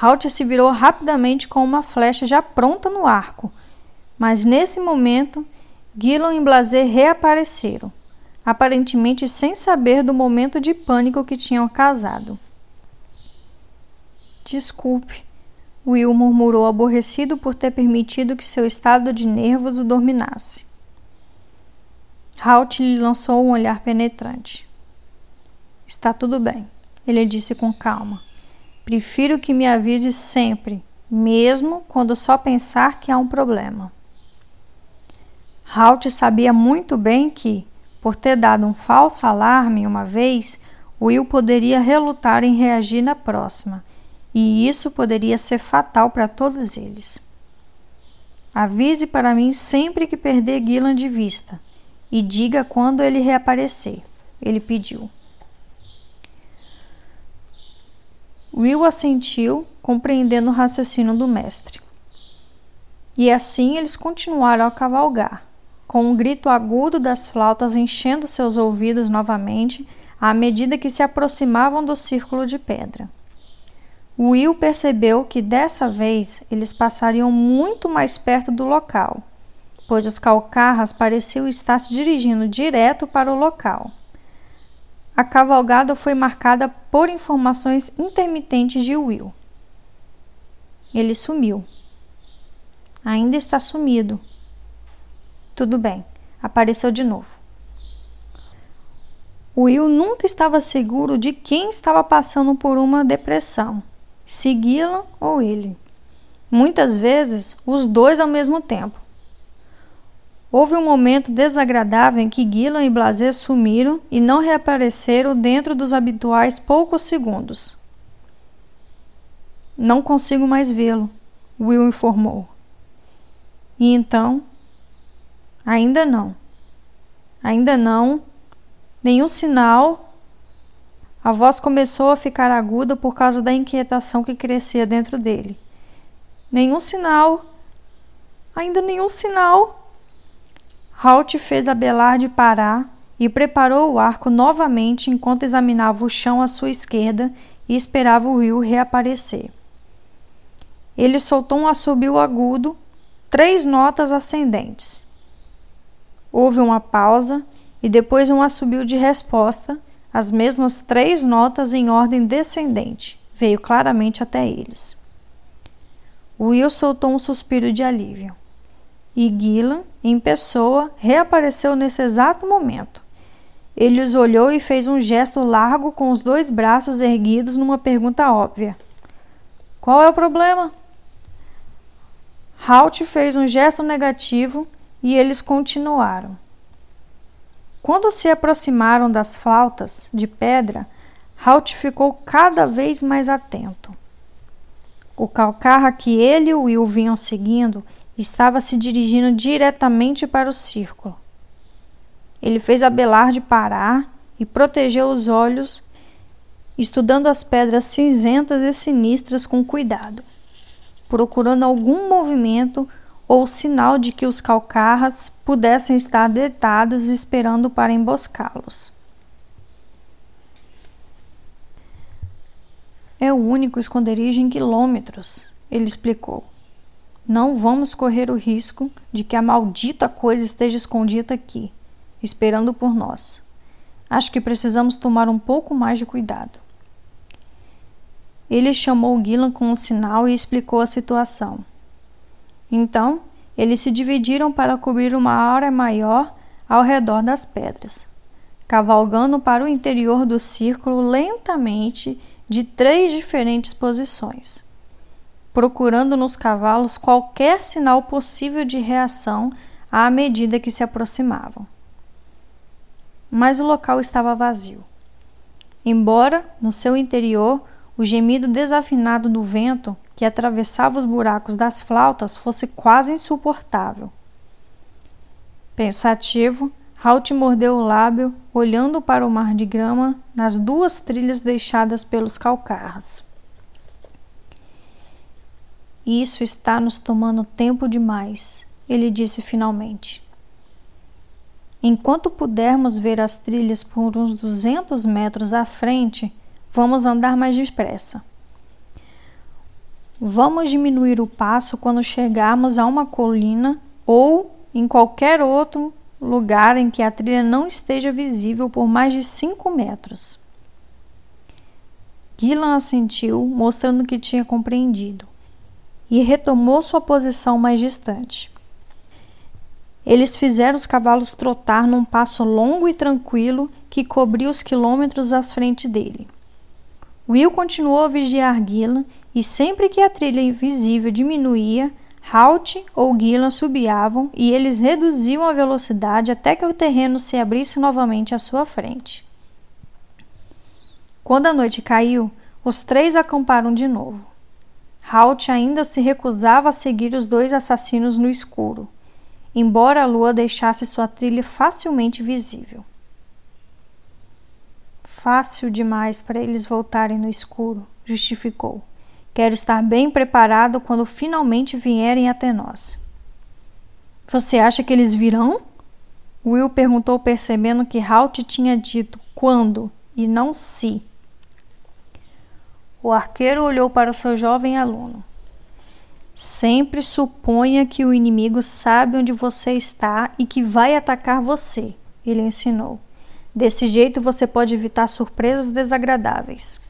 Halt se virou rapidamente com uma flecha já pronta no arco, mas nesse momento Gillan e Blazer reapareceram, aparentemente sem saber do momento de pânico que tinham causado. Desculpe, Will murmurou aborrecido por ter permitido que seu estado de nervos o dominasse. Halt lhe lançou um olhar penetrante. Está tudo bem, ele disse com calma. Prefiro que me avise sempre, mesmo quando só pensar que há um problema. Halt sabia muito bem que, por ter dado um falso alarme uma vez, Will poderia relutar em reagir na próxima, e isso poderia ser fatal para todos eles. Avise para mim sempre que perder Gillan de vista, e diga quando ele reaparecer, ele pediu. Will assentiu, compreendendo o raciocínio do mestre. E assim eles continuaram a cavalgar, com um grito agudo das flautas enchendo seus ouvidos novamente à medida que se aproximavam do círculo de pedra. Will percebeu que dessa vez eles passariam muito mais perto do local, pois os calcarras pareciam estar se dirigindo direto para o local. A cavalgada foi marcada por informações intermitentes de Will. Ele sumiu. Ainda está sumido, tudo bem, apareceu de novo. Will nunca estava seguro de quem estava passando por uma depressão, segui-la ou ele. Muitas vezes, os dois ao mesmo tempo. Houve um momento desagradável em que Gillan e Blazer sumiram e não reapareceram dentro dos habituais poucos segundos. Não consigo mais vê-lo, Will informou. E então? Ainda não. Ainda não. Nenhum sinal. A voz começou a ficar aguda por causa da inquietação que crescia dentro dele. Nenhum sinal. Ainda nenhum sinal. Halt fez Abelard parar e preparou o arco novamente enquanto examinava o chão à sua esquerda e esperava o Will reaparecer. Ele soltou um assobio agudo, três notas ascendentes. Houve uma pausa e depois um assobio de resposta, as mesmas três notas em ordem descendente. Veio claramente até eles. Will soltou um suspiro de alívio. E Gillan, em pessoa, reapareceu nesse exato momento. Ele os olhou e fez um gesto largo com os dois braços erguidos numa pergunta óbvia. Qual é o problema? Halt fez um gesto negativo e eles continuaram. Quando se aproximaram das flautas de pedra, Halt ficou cada vez mais atento. O calcarra que ele e Will vinham seguindo estava se dirigindo diretamente para o círculo. Ele fez Abelard parar e protegeu os olhos, estudando as pedras cinzentas e sinistras com cuidado procurando algum movimento ou sinal de que os calcarras pudessem estar deitados esperando para emboscá-los. É o único esconderijo em quilômetros, ele explicou. Não vamos correr o risco de que a maldita coisa esteja escondida aqui, esperando por nós. Acho que precisamos tomar um pouco mais de cuidado. Ele chamou Gillan com um sinal e explicou a situação. Então, eles se dividiram para cobrir uma área maior ao redor das pedras, cavalgando para o interior do círculo lentamente de três diferentes posições, procurando nos cavalos qualquer sinal possível de reação à medida que se aproximavam. Mas o local estava vazio. Embora, no seu interior, o gemido desafinado do vento que atravessava os buracos das flautas fosse quase insuportável. Pensativo, Halt mordeu o lábio, olhando para o mar de grama nas duas trilhas deixadas pelos calcarras. Isso está nos tomando tempo demais, ele disse finalmente. Enquanto pudermos ver as trilhas por uns duzentos metros à frente, Vamos andar mais depressa. Vamos diminuir o passo quando chegarmos a uma colina ou em qualquer outro lugar em que a trilha não esteja visível por mais de 5 metros. Gillan assentiu, mostrando que tinha compreendido, e retomou sua posição mais distante. Eles fizeram os cavalos trotar num passo longo e tranquilo que cobria os quilômetros à frente dele. Will continuou a vigiar Gillan e sempre que a trilha invisível diminuía, Halt ou Gillan subiavam e eles reduziam a velocidade até que o terreno se abrisse novamente à sua frente. Quando a noite caiu, os três acamparam de novo. Halt ainda se recusava a seguir os dois assassinos no escuro, embora a lua deixasse sua trilha facilmente visível fácil demais para eles voltarem no escuro, justificou. Quero estar bem preparado quando finalmente vierem até nós. Você acha que eles virão? Will perguntou, percebendo que Halt tinha dito quando e não se. O arqueiro olhou para o seu jovem aluno. Sempre suponha que o inimigo sabe onde você está e que vai atacar você, ele ensinou. Desse jeito você pode evitar surpresas desagradáveis.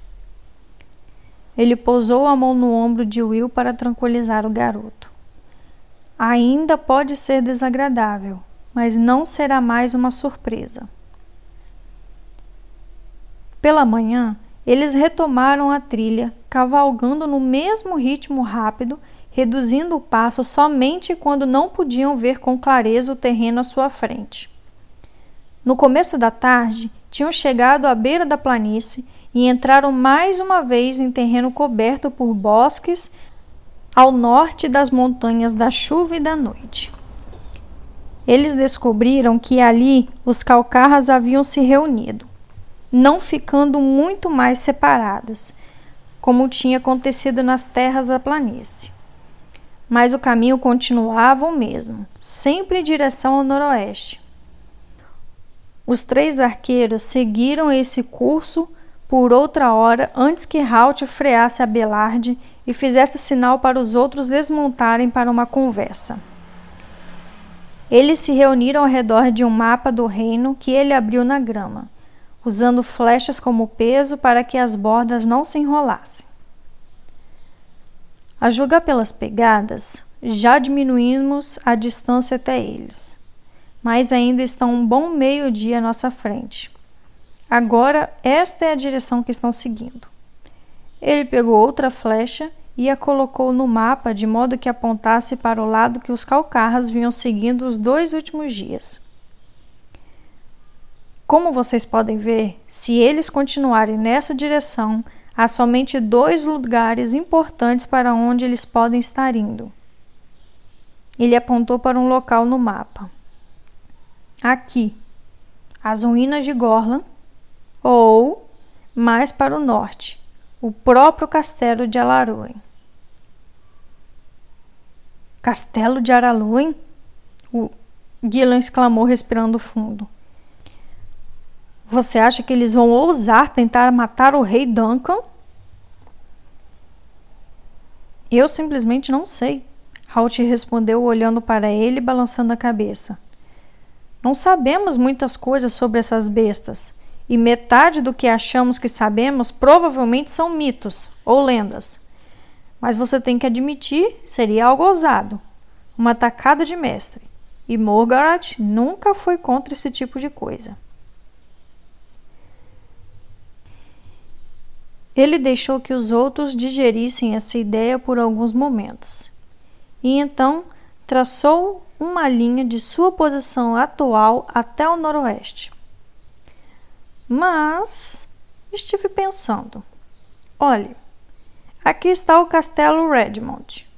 Ele pousou a mão no ombro de Will para tranquilizar o garoto. Ainda pode ser desagradável, mas não será mais uma surpresa. Pela manhã, eles retomaram a trilha, cavalgando no mesmo ritmo rápido, reduzindo o passo somente quando não podiam ver com clareza o terreno à sua frente. No começo da tarde, tinham chegado à beira da planície e entraram mais uma vez em terreno coberto por bosques ao norte das montanhas da chuva e da noite. Eles descobriram que ali os calcarras haviam se reunido, não ficando muito mais separados, como tinha acontecido nas terras da planície. Mas o caminho continuava o mesmo, sempre em direção ao noroeste. Os três arqueiros seguiram esse curso por outra hora antes que Halt freasse a Belarde e fizesse sinal para os outros desmontarem para uma conversa. Eles se reuniram ao redor de um mapa do reino que ele abriu na grama, usando flechas como peso para que as bordas não se enrolassem. A julgar pelas pegadas, já diminuímos a distância até eles, mas ainda estão um bom meio-dia à nossa frente. Agora, esta é a direção que estão seguindo. Ele pegou outra flecha e a colocou no mapa de modo que apontasse para o lado que os calcarras vinham seguindo os dois últimos dias. Como vocês podem ver, se eles continuarem nessa direção, há somente dois lugares importantes para onde eles podem estar indo. Ele apontou para um local no mapa. Aqui, as ruínas de Gorlan ou mais para o norte, o próprio castelo de Alaruen. Castelo de Araluen? O Gillan exclamou, respirando fundo. Você acha que eles vão ousar tentar matar o rei Duncan? Eu simplesmente não sei. Halt respondeu, olhando para ele e balançando a cabeça. Não sabemos muitas coisas sobre essas bestas e metade do que achamos que sabemos provavelmente são mitos ou lendas. Mas você tem que admitir, seria algo ousado, uma tacada de mestre. E Morgarat nunca foi contra esse tipo de coisa. Ele deixou que os outros digerissem essa ideia por alguns momentos. E então traçou uma linha de sua posição atual até o noroeste. Mas estive pensando: olhe, aqui está o Castelo Redmond.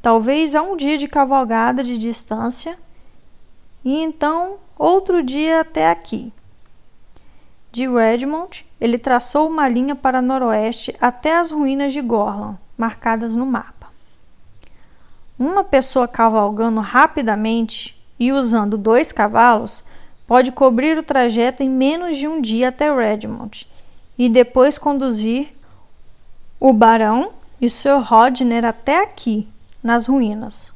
Talvez a um dia de cavalgada de distância, e então outro dia até aqui. De Redmond, ele traçou uma linha para noroeste até as ruínas de Gorlan, marcadas no mapa. Uma pessoa cavalgando rapidamente e usando dois cavalos pode cobrir o trajeto em menos de um dia até Redmond e depois conduzir o barão e Sir Rodner até aqui, nas ruínas.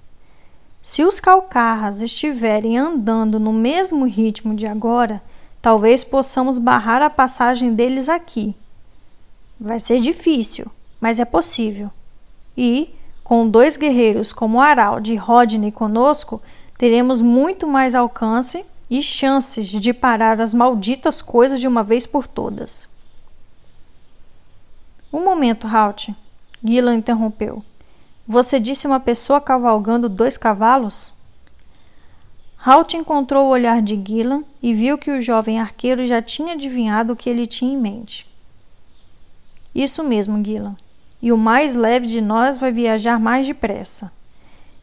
Se os calcarras estiverem andando no mesmo ritmo de agora, talvez possamos barrar a passagem deles aqui. Vai ser difícil, mas é possível. E, com dois guerreiros como Araldi e Rodney conosco, teremos muito mais alcance e chances de parar as malditas coisas de uma vez por todas. Um momento, Halt. Gillan interrompeu. Você disse uma pessoa cavalgando dois cavalos? Halt encontrou o olhar de Gillan e viu que o jovem arqueiro já tinha adivinhado o que ele tinha em mente. Isso mesmo, Gillan. E o mais leve de nós vai viajar mais depressa.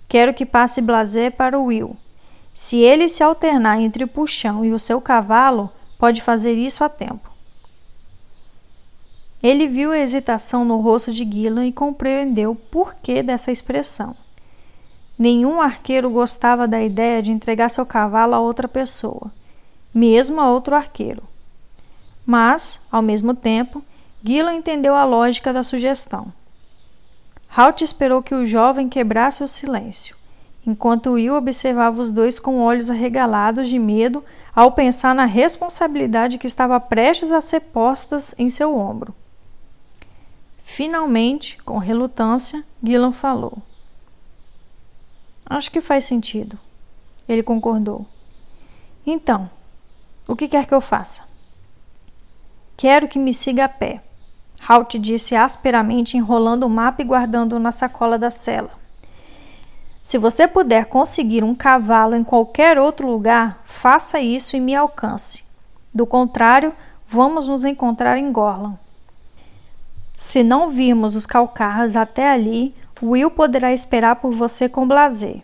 Quero que passe Blazer para o Will. Se ele se alternar entre o puxão e o seu cavalo, pode fazer isso a tempo. Ele viu a hesitação no rosto de Gillan e compreendeu o porquê dessa expressão. Nenhum arqueiro gostava da ideia de entregar seu cavalo a outra pessoa, mesmo a outro arqueiro. Mas, ao mesmo tempo, Gillan entendeu a lógica da sugestão. Halt esperou que o jovem quebrasse o silêncio enquanto Will observava os dois com olhos arregalados de medo ao pensar na responsabilidade que estava prestes a ser postas em seu ombro. Finalmente, com relutância, Gillan falou. Acho que faz sentido. Ele concordou. Então, o que quer que eu faça? Quero que me siga a pé. Halt disse asperamente, enrolando o mapa e guardando-o na sacola da cela. Se você puder conseguir um cavalo em qualquer outro lugar, faça isso e me alcance. Do contrário, vamos nos encontrar em Gorlan. Se não virmos os calcarras até ali, Will poderá esperar por você com blazer.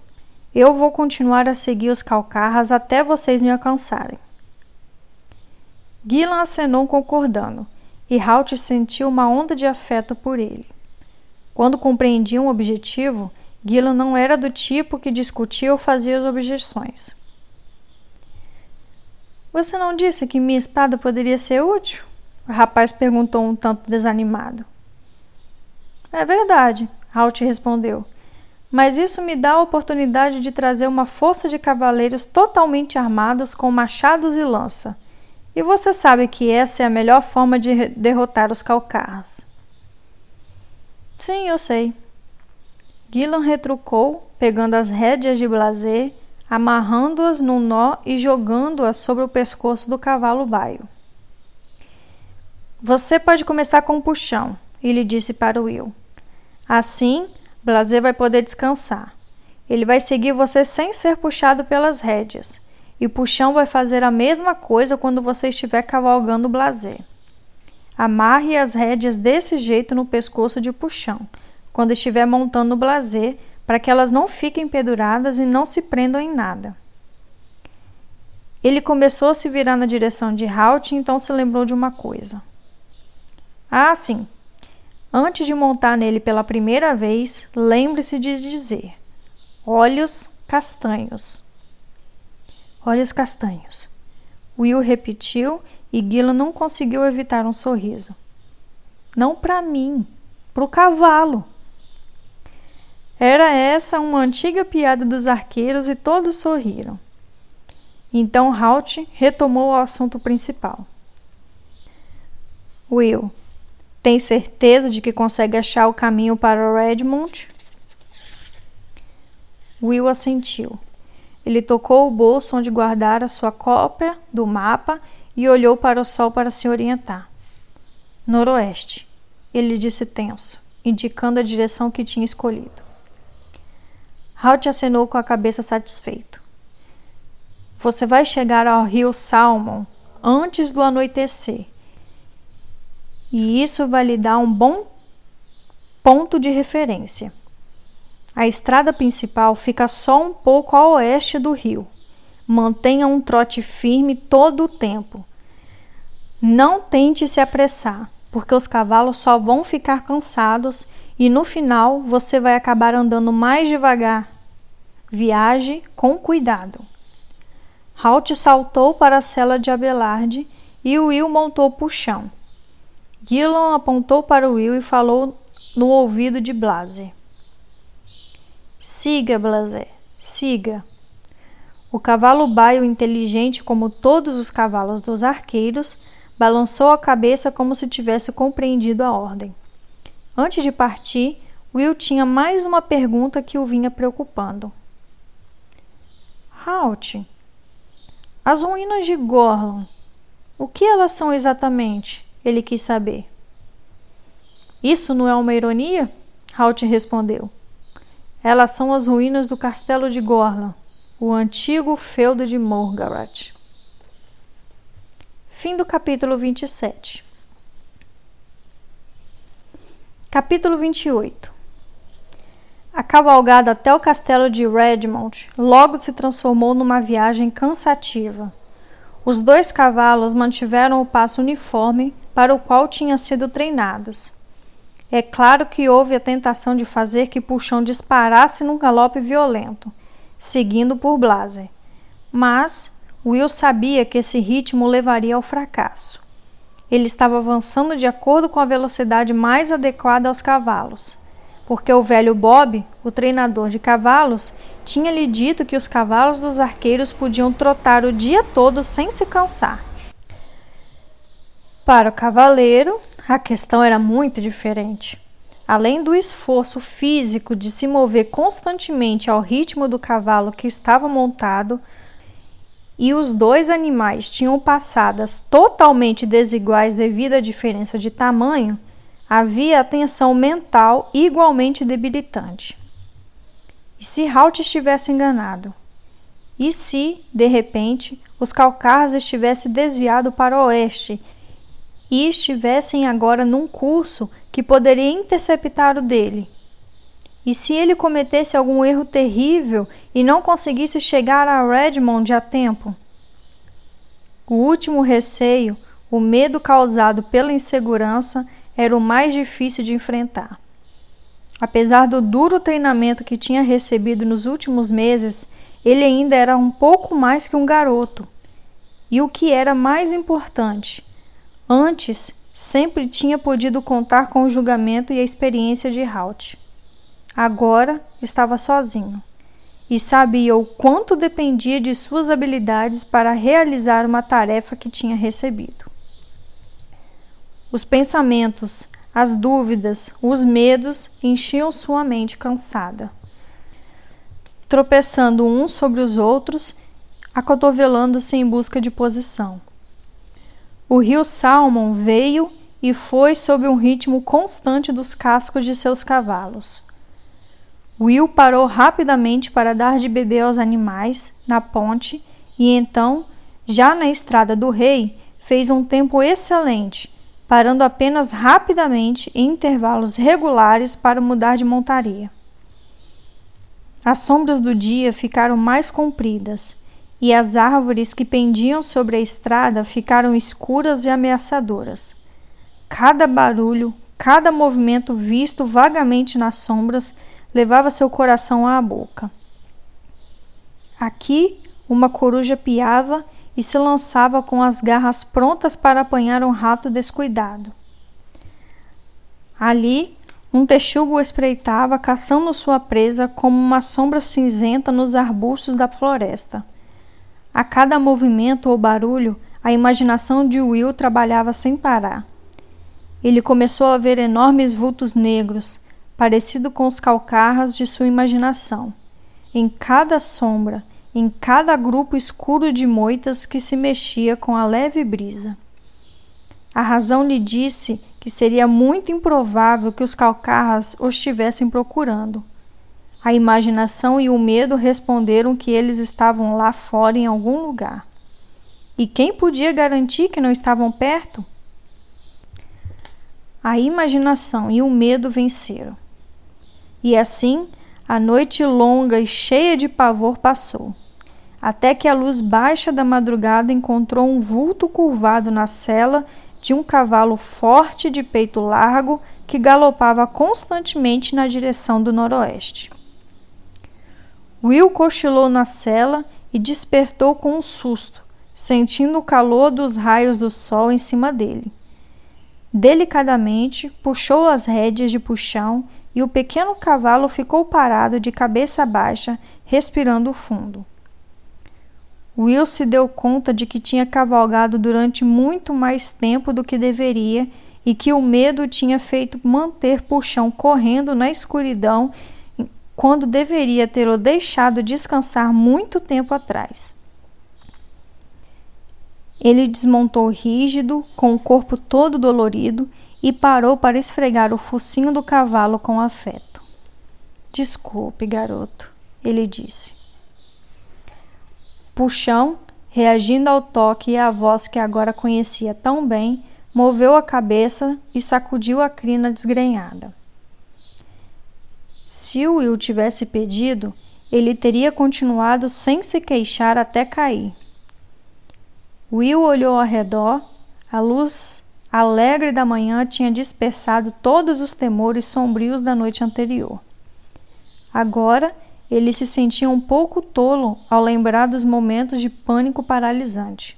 Eu vou continuar a seguir os calcarras até vocês me alcançarem. Gillan acenou concordando, e Halt sentiu uma onda de afeto por ele. Quando compreendia um objetivo, Gillan não era do tipo que discutia ou fazia as objeções. Você não disse que minha espada poderia ser útil? O rapaz perguntou um tanto desanimado. É verdade, Halt respondeu. Mas isso me dá a oportunidade de trazer uma força de cavaleiros totalmente armados com machados e lança. E você sabe que essa é a melhor forma de derrotar os calcarras. Sim, eu sei. Gillan retrucou, pegando as rédeas de blazer, amarrando-as num nó e jogando-as sobre o pescoço do cavalo baio. Você pode começar com um puxão, ele disse para Will. Assim, Blazer vai poder descansar. Ele vai seguir você sem ser puxado pelas rédeas. E o puxão vai fazer a mesma coisa quando você estiver cavalgando o blazer. Amarre as rédeas desse jeito no pescoço de puxão, quando estiver montando o blazer, para que elas não fiquem penduradas e não se prendam em nada. Ele começou a se virar na direção de Halt então se lembrou de uma coisa. Ah, sim. Antes de montar nele pela primeira vez, lembre-se de dizer: olhos castanhos. Olhos castanhos. Will repetiu e Gila não conseguiu evitar um sorriso. Não para mim, para o cavalo. Era essa uma antiga piada dos arqueiros e todos sorriram. Então Halt retomou o assunto principal. Will, tem certeza de que consegue achar o caminho para Redmond? Will assentiu. Ele tocou o bolso onde guardara sua cópia do mapa e olhou para o sol para se orientar. Noroeste, ele disse tenso, indicando a direção que tinha escolhido. Halt acenou com a cabeça satisfeito. Você vai chegar ao rio Salmon antes do anoitecer. E isso vai lhe dar um bom ponto de referência. A estrada principal fica só um pouco a oeste do rio. Mantenha um trote firme todo o tempo. Não tente se apressar, porque os cavalos só vão ficar cansados e no final você vai acabar andando mais devagar. Viaje com cuidado. Halt saltou para a cela de Abelard e Will montou puxão. Gillan apontou para Will e falou no ouvido de Blase. Siga, Blase, siga. O cavalo baio, inteligente como todos os cavalos dos arqueiros, balançou a cabeça como se tivesse compreendido a ordem. Antes de partir, Will tinha mais uma pergunta que o vinha preocupando. Halt, as ruínas de Gorlon, o que elas são exatamente? Ele quis saber. Isso não é uma ironia? Halt respondeu. Elas são as ruínas do castelo de Gorlon, o antigo feudo de Morgarat. Fim do capítulo 27. Capítulo 28 A cavalgada até o castelo de Redmond logo se transformou numa viagem cansativa. Os dois cavalos mantiveram o passo uniforme para o qual tinham sido treinados. É claro que houve a tentação de fazer que Puxão disparasse num galope violento, seguindo por Blazer. Mas Will sabia que esse ritmo levaria ao fracasso. Ele estava avançando de acordo com a velocidade mais adequada aos cavalos, porque o velho Bob, o treinador de cavalos, tinha lhe dito que os cavalos dos arqueiros podiam trotar o dia todo sem se cansar. Para o cavaleiro, a questão era muito diferente. Além do esforço físico de se mover constantemente ao ritmo do cavalo que estava montado, e os dois animais tinham passadas totalmente desiguais devido à diferença de tamanho, havia tensão mental igualmente debilitante. E se Halt estivesse enganado? E se, de repente, os calcarras estivessem desviados para o oeste e estivessem agora num curso que poderia interceptar o dele. E se ele cometesse algum erro terrível e não conseguisse chegar a Redmond a tempo? O último receio, o medo causado pela insegurança, era o mais difícil de enfrentar. Apesar do duro treinamento que tinha recebido nos últimos meses, ele ainda era um pouco mais que um garoto. E o que era mais importante, antes sempre tinha podido contar com o julgamento e a experiência de Halt. Agora estava sozinho e sabia o quanto dependia de suas habilidades para realizar uma tarefa que tinha recebido. Os pensamentos, as dúvidas, os medos enchiam sua mente cansada, tropeçando uns sobre os outros, acotovelando-se em busca de posição. O rio Salmon veio e foi sob um ritmo constante dos cascos de seus cavalos. Will parou rapidamente para dar de beber aos animais na ponte e então, já na estrada do rei, fez um tempo excelente, parando apenas rapidamente em intervalos regulares para mudar de montaria. As sombras do dia ficaram mais compridas e as árvores que pendiam sobre a estrada ficaram escuras e ameaçadoras. Cada barulho, cada movimento visto vagamente nas sombras levava seu coração à boca. Aqui, uma coruja piava e se lançava com as garras prontas para apanhar um rato descuidado. Ali, um texugo espreitava, caçando sua presa como uma sombra cinzenta nos arbustos da floresta. A cada movimento ou barulho, a imaginação de Will trabalhava sem parar. Ele começou a ver enormes vultos negros, parecido com os calcarras de sua imaginação. Em cada sombra, em cada grupo escuro de moitas que se mexia com a leve brisa. A razão lhe disse que seria muito improvável que os calcarras o estivessem procurando. A imaginação e o medo responderam que eles estavam lá fora em algum lugar. E quem podia garantir que não estavam perto? A imaginação e o medo venceram. E assim, a noite longa e cheia de pavor passou, até que a luz baixa da madrugada encontrou um vulto curvado na cela de um cavalo forte de peito largo que galopava constantemente na direção do noroeste. Will cochilou na cela e despertou com um susto, sentindo o calor dos raios do sol em cima dele. Delicadamente puxou as rédeas de puxão e o pequeno cavalo ficou parado de cabeça baixa, respirando fundo. Will se deu conta de que tinha cavalgado durante muito mais tempo do que deveria e que o medo tinha feito manter Puxão correndo na escuridão quando deveria ter o deixado descansar muito tempo atrás. Ele desmontou rígido, com o corpo todo dolorido, e parou para esfregar o focinho do cavalo com afeto. Desculpe, garoto, ele disse. Puxão, reagindo ao toque e à voz que agora conhecia tão bem, moveu a cabeça e sacudiu a crina desgrenhada. Se o Will tivesse pedido, ele teria continuado sem se queixar até cair. Will olhou ao redor, a luz alegre da manhã tinha dispersado todos os temores sombrios da noite anterior. Agora ele se sentia um pouco tolo ao lembrar dos momentos de pânico paralisante.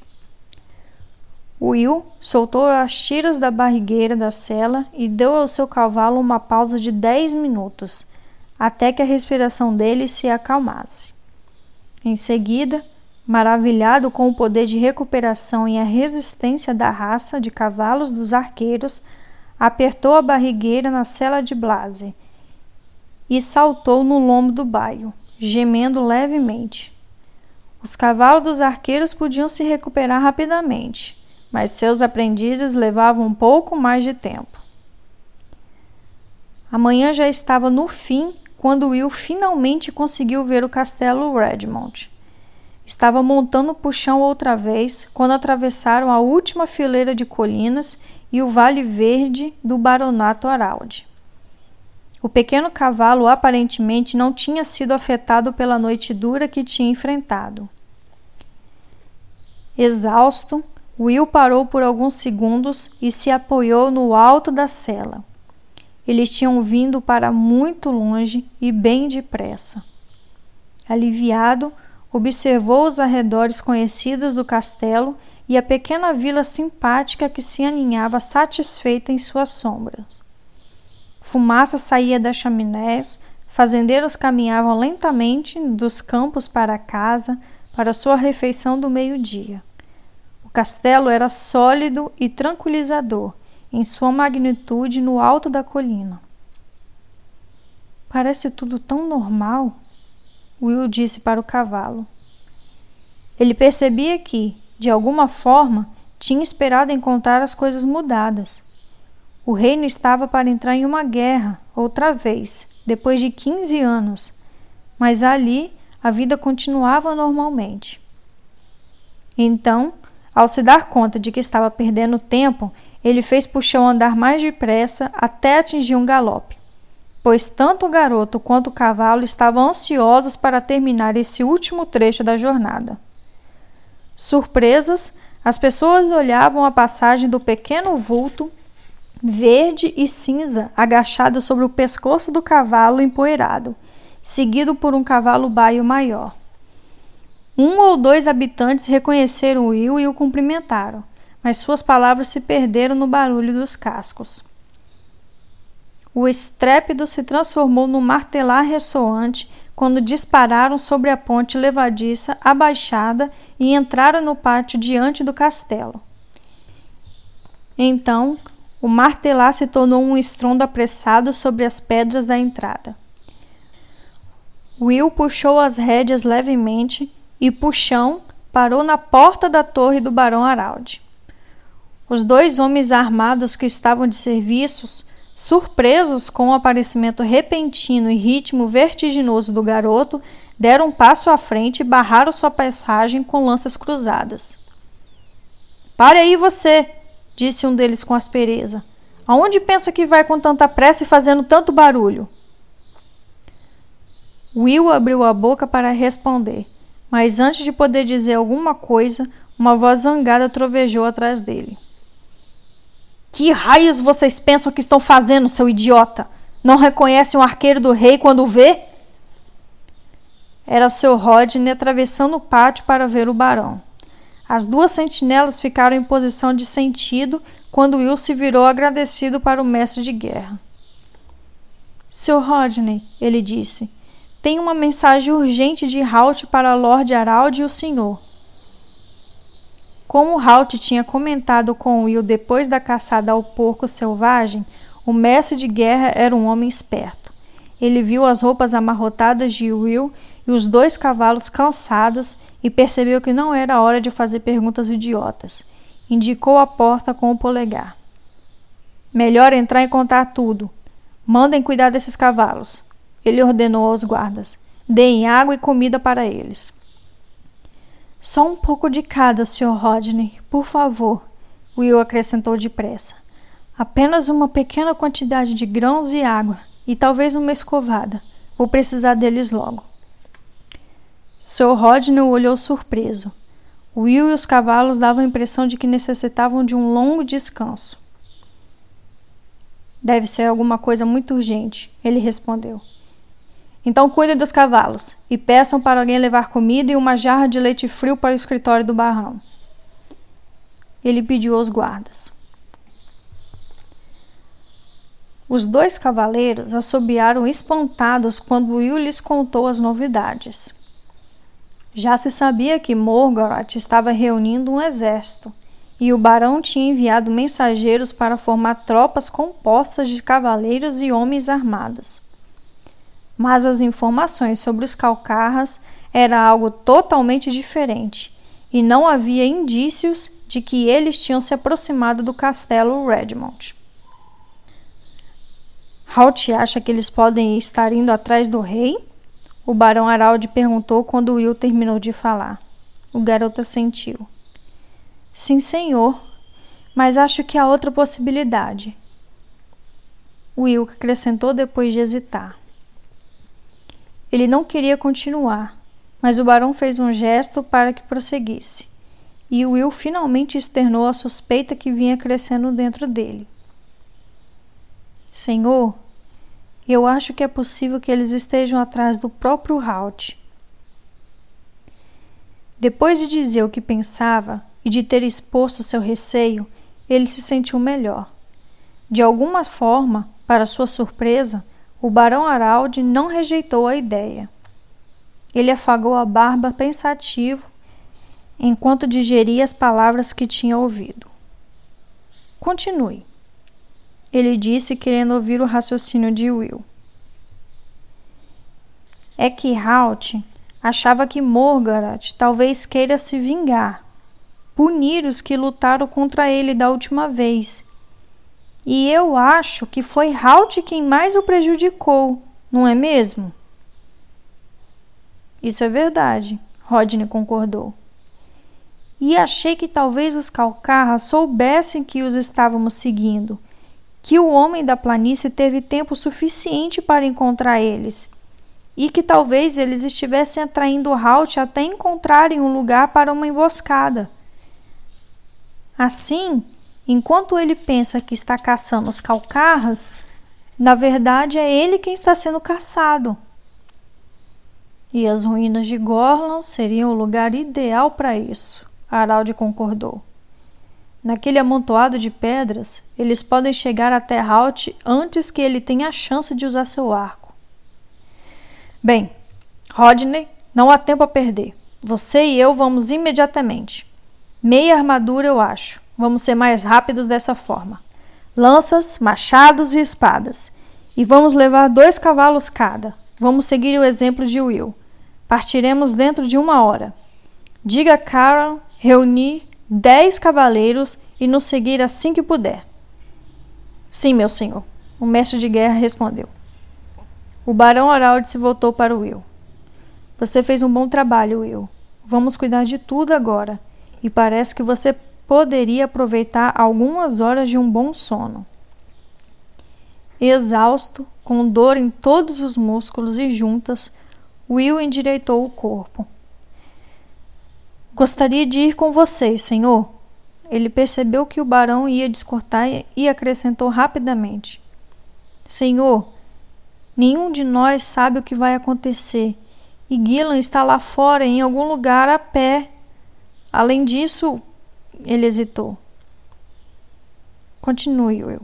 Will soltou as tiras da barrigueira da cela e deu ao seu cavalo uma pausa de dez minutos, até que a respiração dele se acalmasse. Em seguida, maravilhado com o poder de recuperação e a resistência da raça de cavalos dos arqueiros, apertou a barrigueira na cela de Blase e saltou no lombo do baio, gemendo levemente. Os cavalos dos arqueiros podiam se recuperar rapidamente, mas seus aprendizes levavam um pouco mais de tempo. A manhã já estava no fim quando Will finalmente conseguiu ver o castelo Redmond. Estava montando o puxão outra vez quando atravessaram a última fileira de colinas e o vale verde do Baronato Araldi. O pequeno cavalo aparentemente não tinha sido afetado pela noite dura que tinha enfrentado. Exausto, Will parou por alguns segundos e se apoiou no alto da cela. Eles tinham vindo para muito longe e bem depressa. Aliviado, observou os arredores conhecidos do castelo e a pequena vila simpática que se aninhava satisfeita em suas sombras. Fumaça saía das chaminés, fazendeiros caminhavam lentamente dos campos para casa para sua refeição do meio-dia castelo era sólido e tranquilizador em sua magnitude no alto da colina. Parece tudo tão normal, Will disse para o cavalo. Ele percebia que, de alguma forma, tinha esperado encontrar as coisas mudadas. O reino estava para entrar em uma guerra, outra vez, depois de 15 anos, mas ali a vida continuava normalmente. Então, ao se dar conta de que estava perdendo tempo, ele fez Puxão andar mais depressa até atingir um galope, pois tanto o garoto quanto o cavalo estavam ansiosos para terminar esse último trecho da jornada. Surpresas, as pessoas olhavam a passagem do pequeno vulto verde e cinza agachado sobre o pescoço do cavalo empoeirado, seguido por um cavalo baio maior. Um ou dois habitantes reconheceram Will e o cumprimentaram, mas suas palavras se perderam no barulho dos cascos. O estrépido se transformou num martelar ressoante quando dispararam sobre a ponte levadiça abaixada e entraram no pátio diante do castelo. Então, o martelar se tornou um estrondo apressado sobre as pedras da entrada. Will puxou as rédeas levemente e Puxão parou na porta da torre do Barão Araldi. Os dois homens armados que estavam de serviços, surpresos com o aparecimento repentino e ritmo vertiginoso do garoto, deram um passo à frente e barraram sua passagem com lanças cruzadas. Pare aí você, disse um deles com aspereza. Aonde pensa que vai com tanta pressa e fazendo tanto barulho? Will abriu a boca para responder, mas antes de poder dizer alguma coisa, uma voz zangada trovejou atrás dele. Que raios vocês pensam que estão fazendo, seu idiota? Não reconhecem o arqueiro do rei quando o vê? Era seu Rodney atravessando o pátio para ver o barão. As duas sentinelas ficaram em posição de sentido quando Will se virou agradecido para o mestre de guerra. Seu Rodney, ele disse, tem uma mensagem urgente de Halt para Lord Arald e o senhor. Como Halt tinha comentado com Will depois da caçada ao porco selvagem, o mestre de guerra era um homem esperto. Ele viu as roupas amarrotadas de Will e os dois cavalos cansados e percebeu que não era hora de fazer perguntas idiotas. Indicou a porta com o polegar. Melhor entrar e contar tudo. Mandem cuidar desses cavalos. Ele ordenou aos guardas: deem água e comida para eles. Só um pouco de cada, Sr. Rodney, por favor, Will acrescentou depressa. Apenas uma pequena quantidade de grãos e água, e talvez uma escovada. Vou precisar deles logo. Sr. Rodney olhou surpreso. Will e os cavalos davam a impressão de que necessitavam de um longo descanso. Deve ser alguma coisa muito urgente, ele respondeu. Então cuidem dos cavalos e peçam para alguém levar comida e uma jarra de leite frio para o escritório do barrão. Ele pediu aos guardas. Os dois cavaleiros assobiaram espantados quando Will lhes contou as novidades. Já se sabia que Morgoth estava reunindo um exército e o barão tinha enviado mensageiros para formar tropas compostas de cavaleiros e homens armados mas as informações sobre os Calcarras era algo totalmente diferente e não havia indícios de que eles tinham se aproximado do castelo Redmond. Halt acha que eles podem estar indo atrás do rei? O barão Araldi perguntou quando Will terminou de falar. O garoto assentiu. Sim, senhor, mas acho que há outra possibilidade. Will acrescentou depois de hesitar. Ele não queria continuar, mas o barão fez um gesto para que prosseguisse, e Will finalmente externou a suspeita que vinha crescendo dentro dele. Senhor, eu acho que é possível que eles estejam atrás do próprio Halt. Depois de dizer o que pensava e de ter exposto seu receio, ele se sentiu melhor. De alguma forma, para sua surpresa, o barão Araldi não rejeitou a ideia. Ele afagou a barba pensativo enquanto digeria as palavras que tinha ouvido. Continue. Ele disse, querendo ouvir o raciocínio de Will. É que Halt achava que Morgarat talvez queira se vingar, punir os que lutaram contra ele da última vez e eu acho que foi Halt quem mais o prejudicou, não é mesmo? Isso é verdade, Rodney concordou. E achei que talvez os Calcarras soubessem que os estávamos seguindo, que o homem da planície teve tempo suficiente para encontrar eles, e que talvez eles estivessem atraindo Halt até encontrarem um lugar para uma emboscada. Assim, Enquanto ele pensa que está caçando os calcarras, na verdade é ele quem está sendo caçado. E as ruínas de Gorlon seriam o lugar ideal para isso, Araldi concordou. Naquele amontoado de pedras, eles podem chegar até Halt antes que ele tenha a chance de usar seu arco. Bem, Rodney, não há tempo a perder. Você e eu vamos imediatamente. Meia armadura, eu acho. Vamos ser mais rápidos dessa forma. Lanças, machados e espadas. E vamos levar dois cavalos cada. Vamos seguir o exemplo de Will. Partiremos dentro de uma hora. Diga a Carol reunir dez cavaleiros e nos seguir assim que puder. Sim, meu senhor, o mestre de guerra respondeu. O barão Oraldi se voltou para Will. Você fez um bom trabalho, Will. Vamos cuidar de tudo agora. E parece que você poderia aproveitar algumas horas de um bom sono. Exausto, com dor em todos os músculos e juntas, Will endireitou o corpo. Gostaria de ir com vocês, senhor. Ele percebeu que o barão ia descortar e acrescentou rapidamente: Senhor, nenhum de nós sabe o que vai acontecer e Gillan está lá fora em algum lugar a pé. Além disso, ele hesitou. Continue, Will.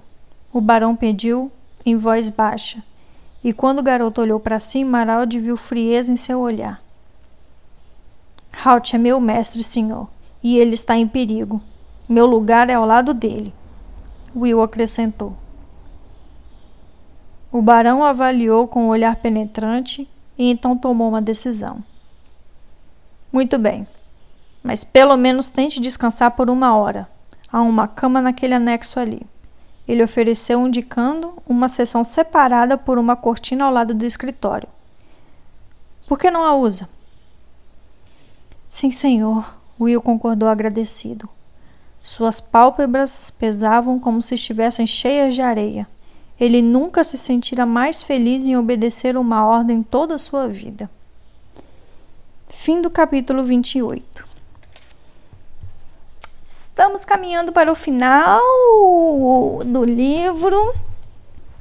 O barão pediu em voz baixa, e quando o garoto olhou para cima, Maraldi viu frieza em seu olhar. Halt é meu mestre, senhor, e ele está em perigo. Meu lugar é ao lado dele. Will acrescentou. O barão avaliou com um olhar penetrante e então tomou uma decisão. Muito bem, mas pelo menos tente descansar por uma hora. Há uma cama naquele anexo ali. Ele ofereceu, indicando uma seção separada por uma cortina ao lado do escritório. Por que não a usa? Sim, senhor, Will concordou agradecido. Suas pálpebras pesavam como se estivessem cheias de areia. Ele nunca se sentira mais feliz em obedecer uma ordem toda a sua vida. Fim do capítulo 28. Estamos caminhando para o final do livro.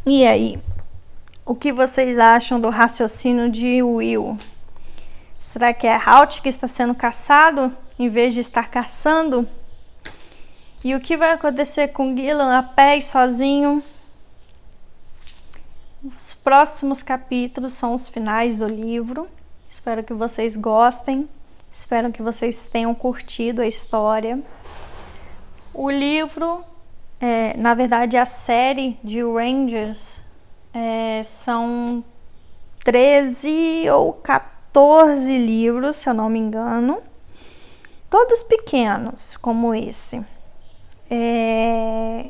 E aí? O que vocês acham do raciocínio de Will? Será que é Halt que está sendo caçado em vez de estar caçando? E o que vai acontecer com Gillan a pé e sozinho? Os próximos capítulos são os finais do livro. Espero que vocês gostem. Espero que vocês tenham curtido a história. O livro, é, na verdade, a série de Rangers é, são 13 ou 14 livros, se eu não me engano, todos pequenos, como esse. É,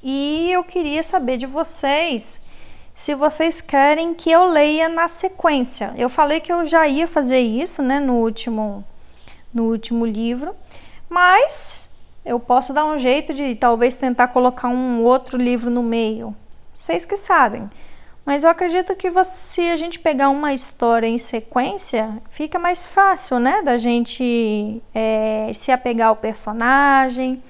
e eu queria saber de vocês se vocês querem que eu leia na sequência. Eu falei que eu já ia fazer isso, né, no último no último livro, mas eu posso dar um jeito de talvez tentar colocar um outro livro no meio. Vocês que sabem. Mas eu acredito que se a gente pegar uma história em sequência, fica mais fácil, né? Da gente é, se apegar ao personagem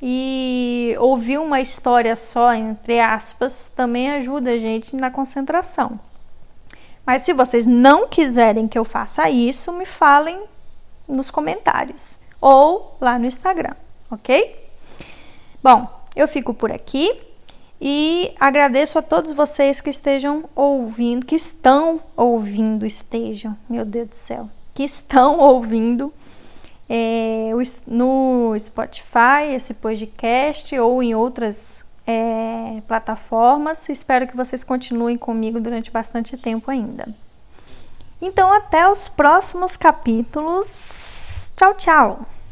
e ouvir uma história só, entre aspas, também ajuda a gente na concentração. Mas se vocês não quiserem que eu faça isso, me falem nos comentários ou lá no Instagram, ok? Bom, eu fico por aqui. E agradeço a todos vocês que estejam ouvindo, que estão ouvindo, estejam, meu Deus do céu, que estão (laughs) ouvindo é, no Spotify esse podcast ou em outras é, plataformas. Espero que vocês continuem comigo durante bastante tempo ainda. Então, até os próximos capítulos. Tchau, tchau!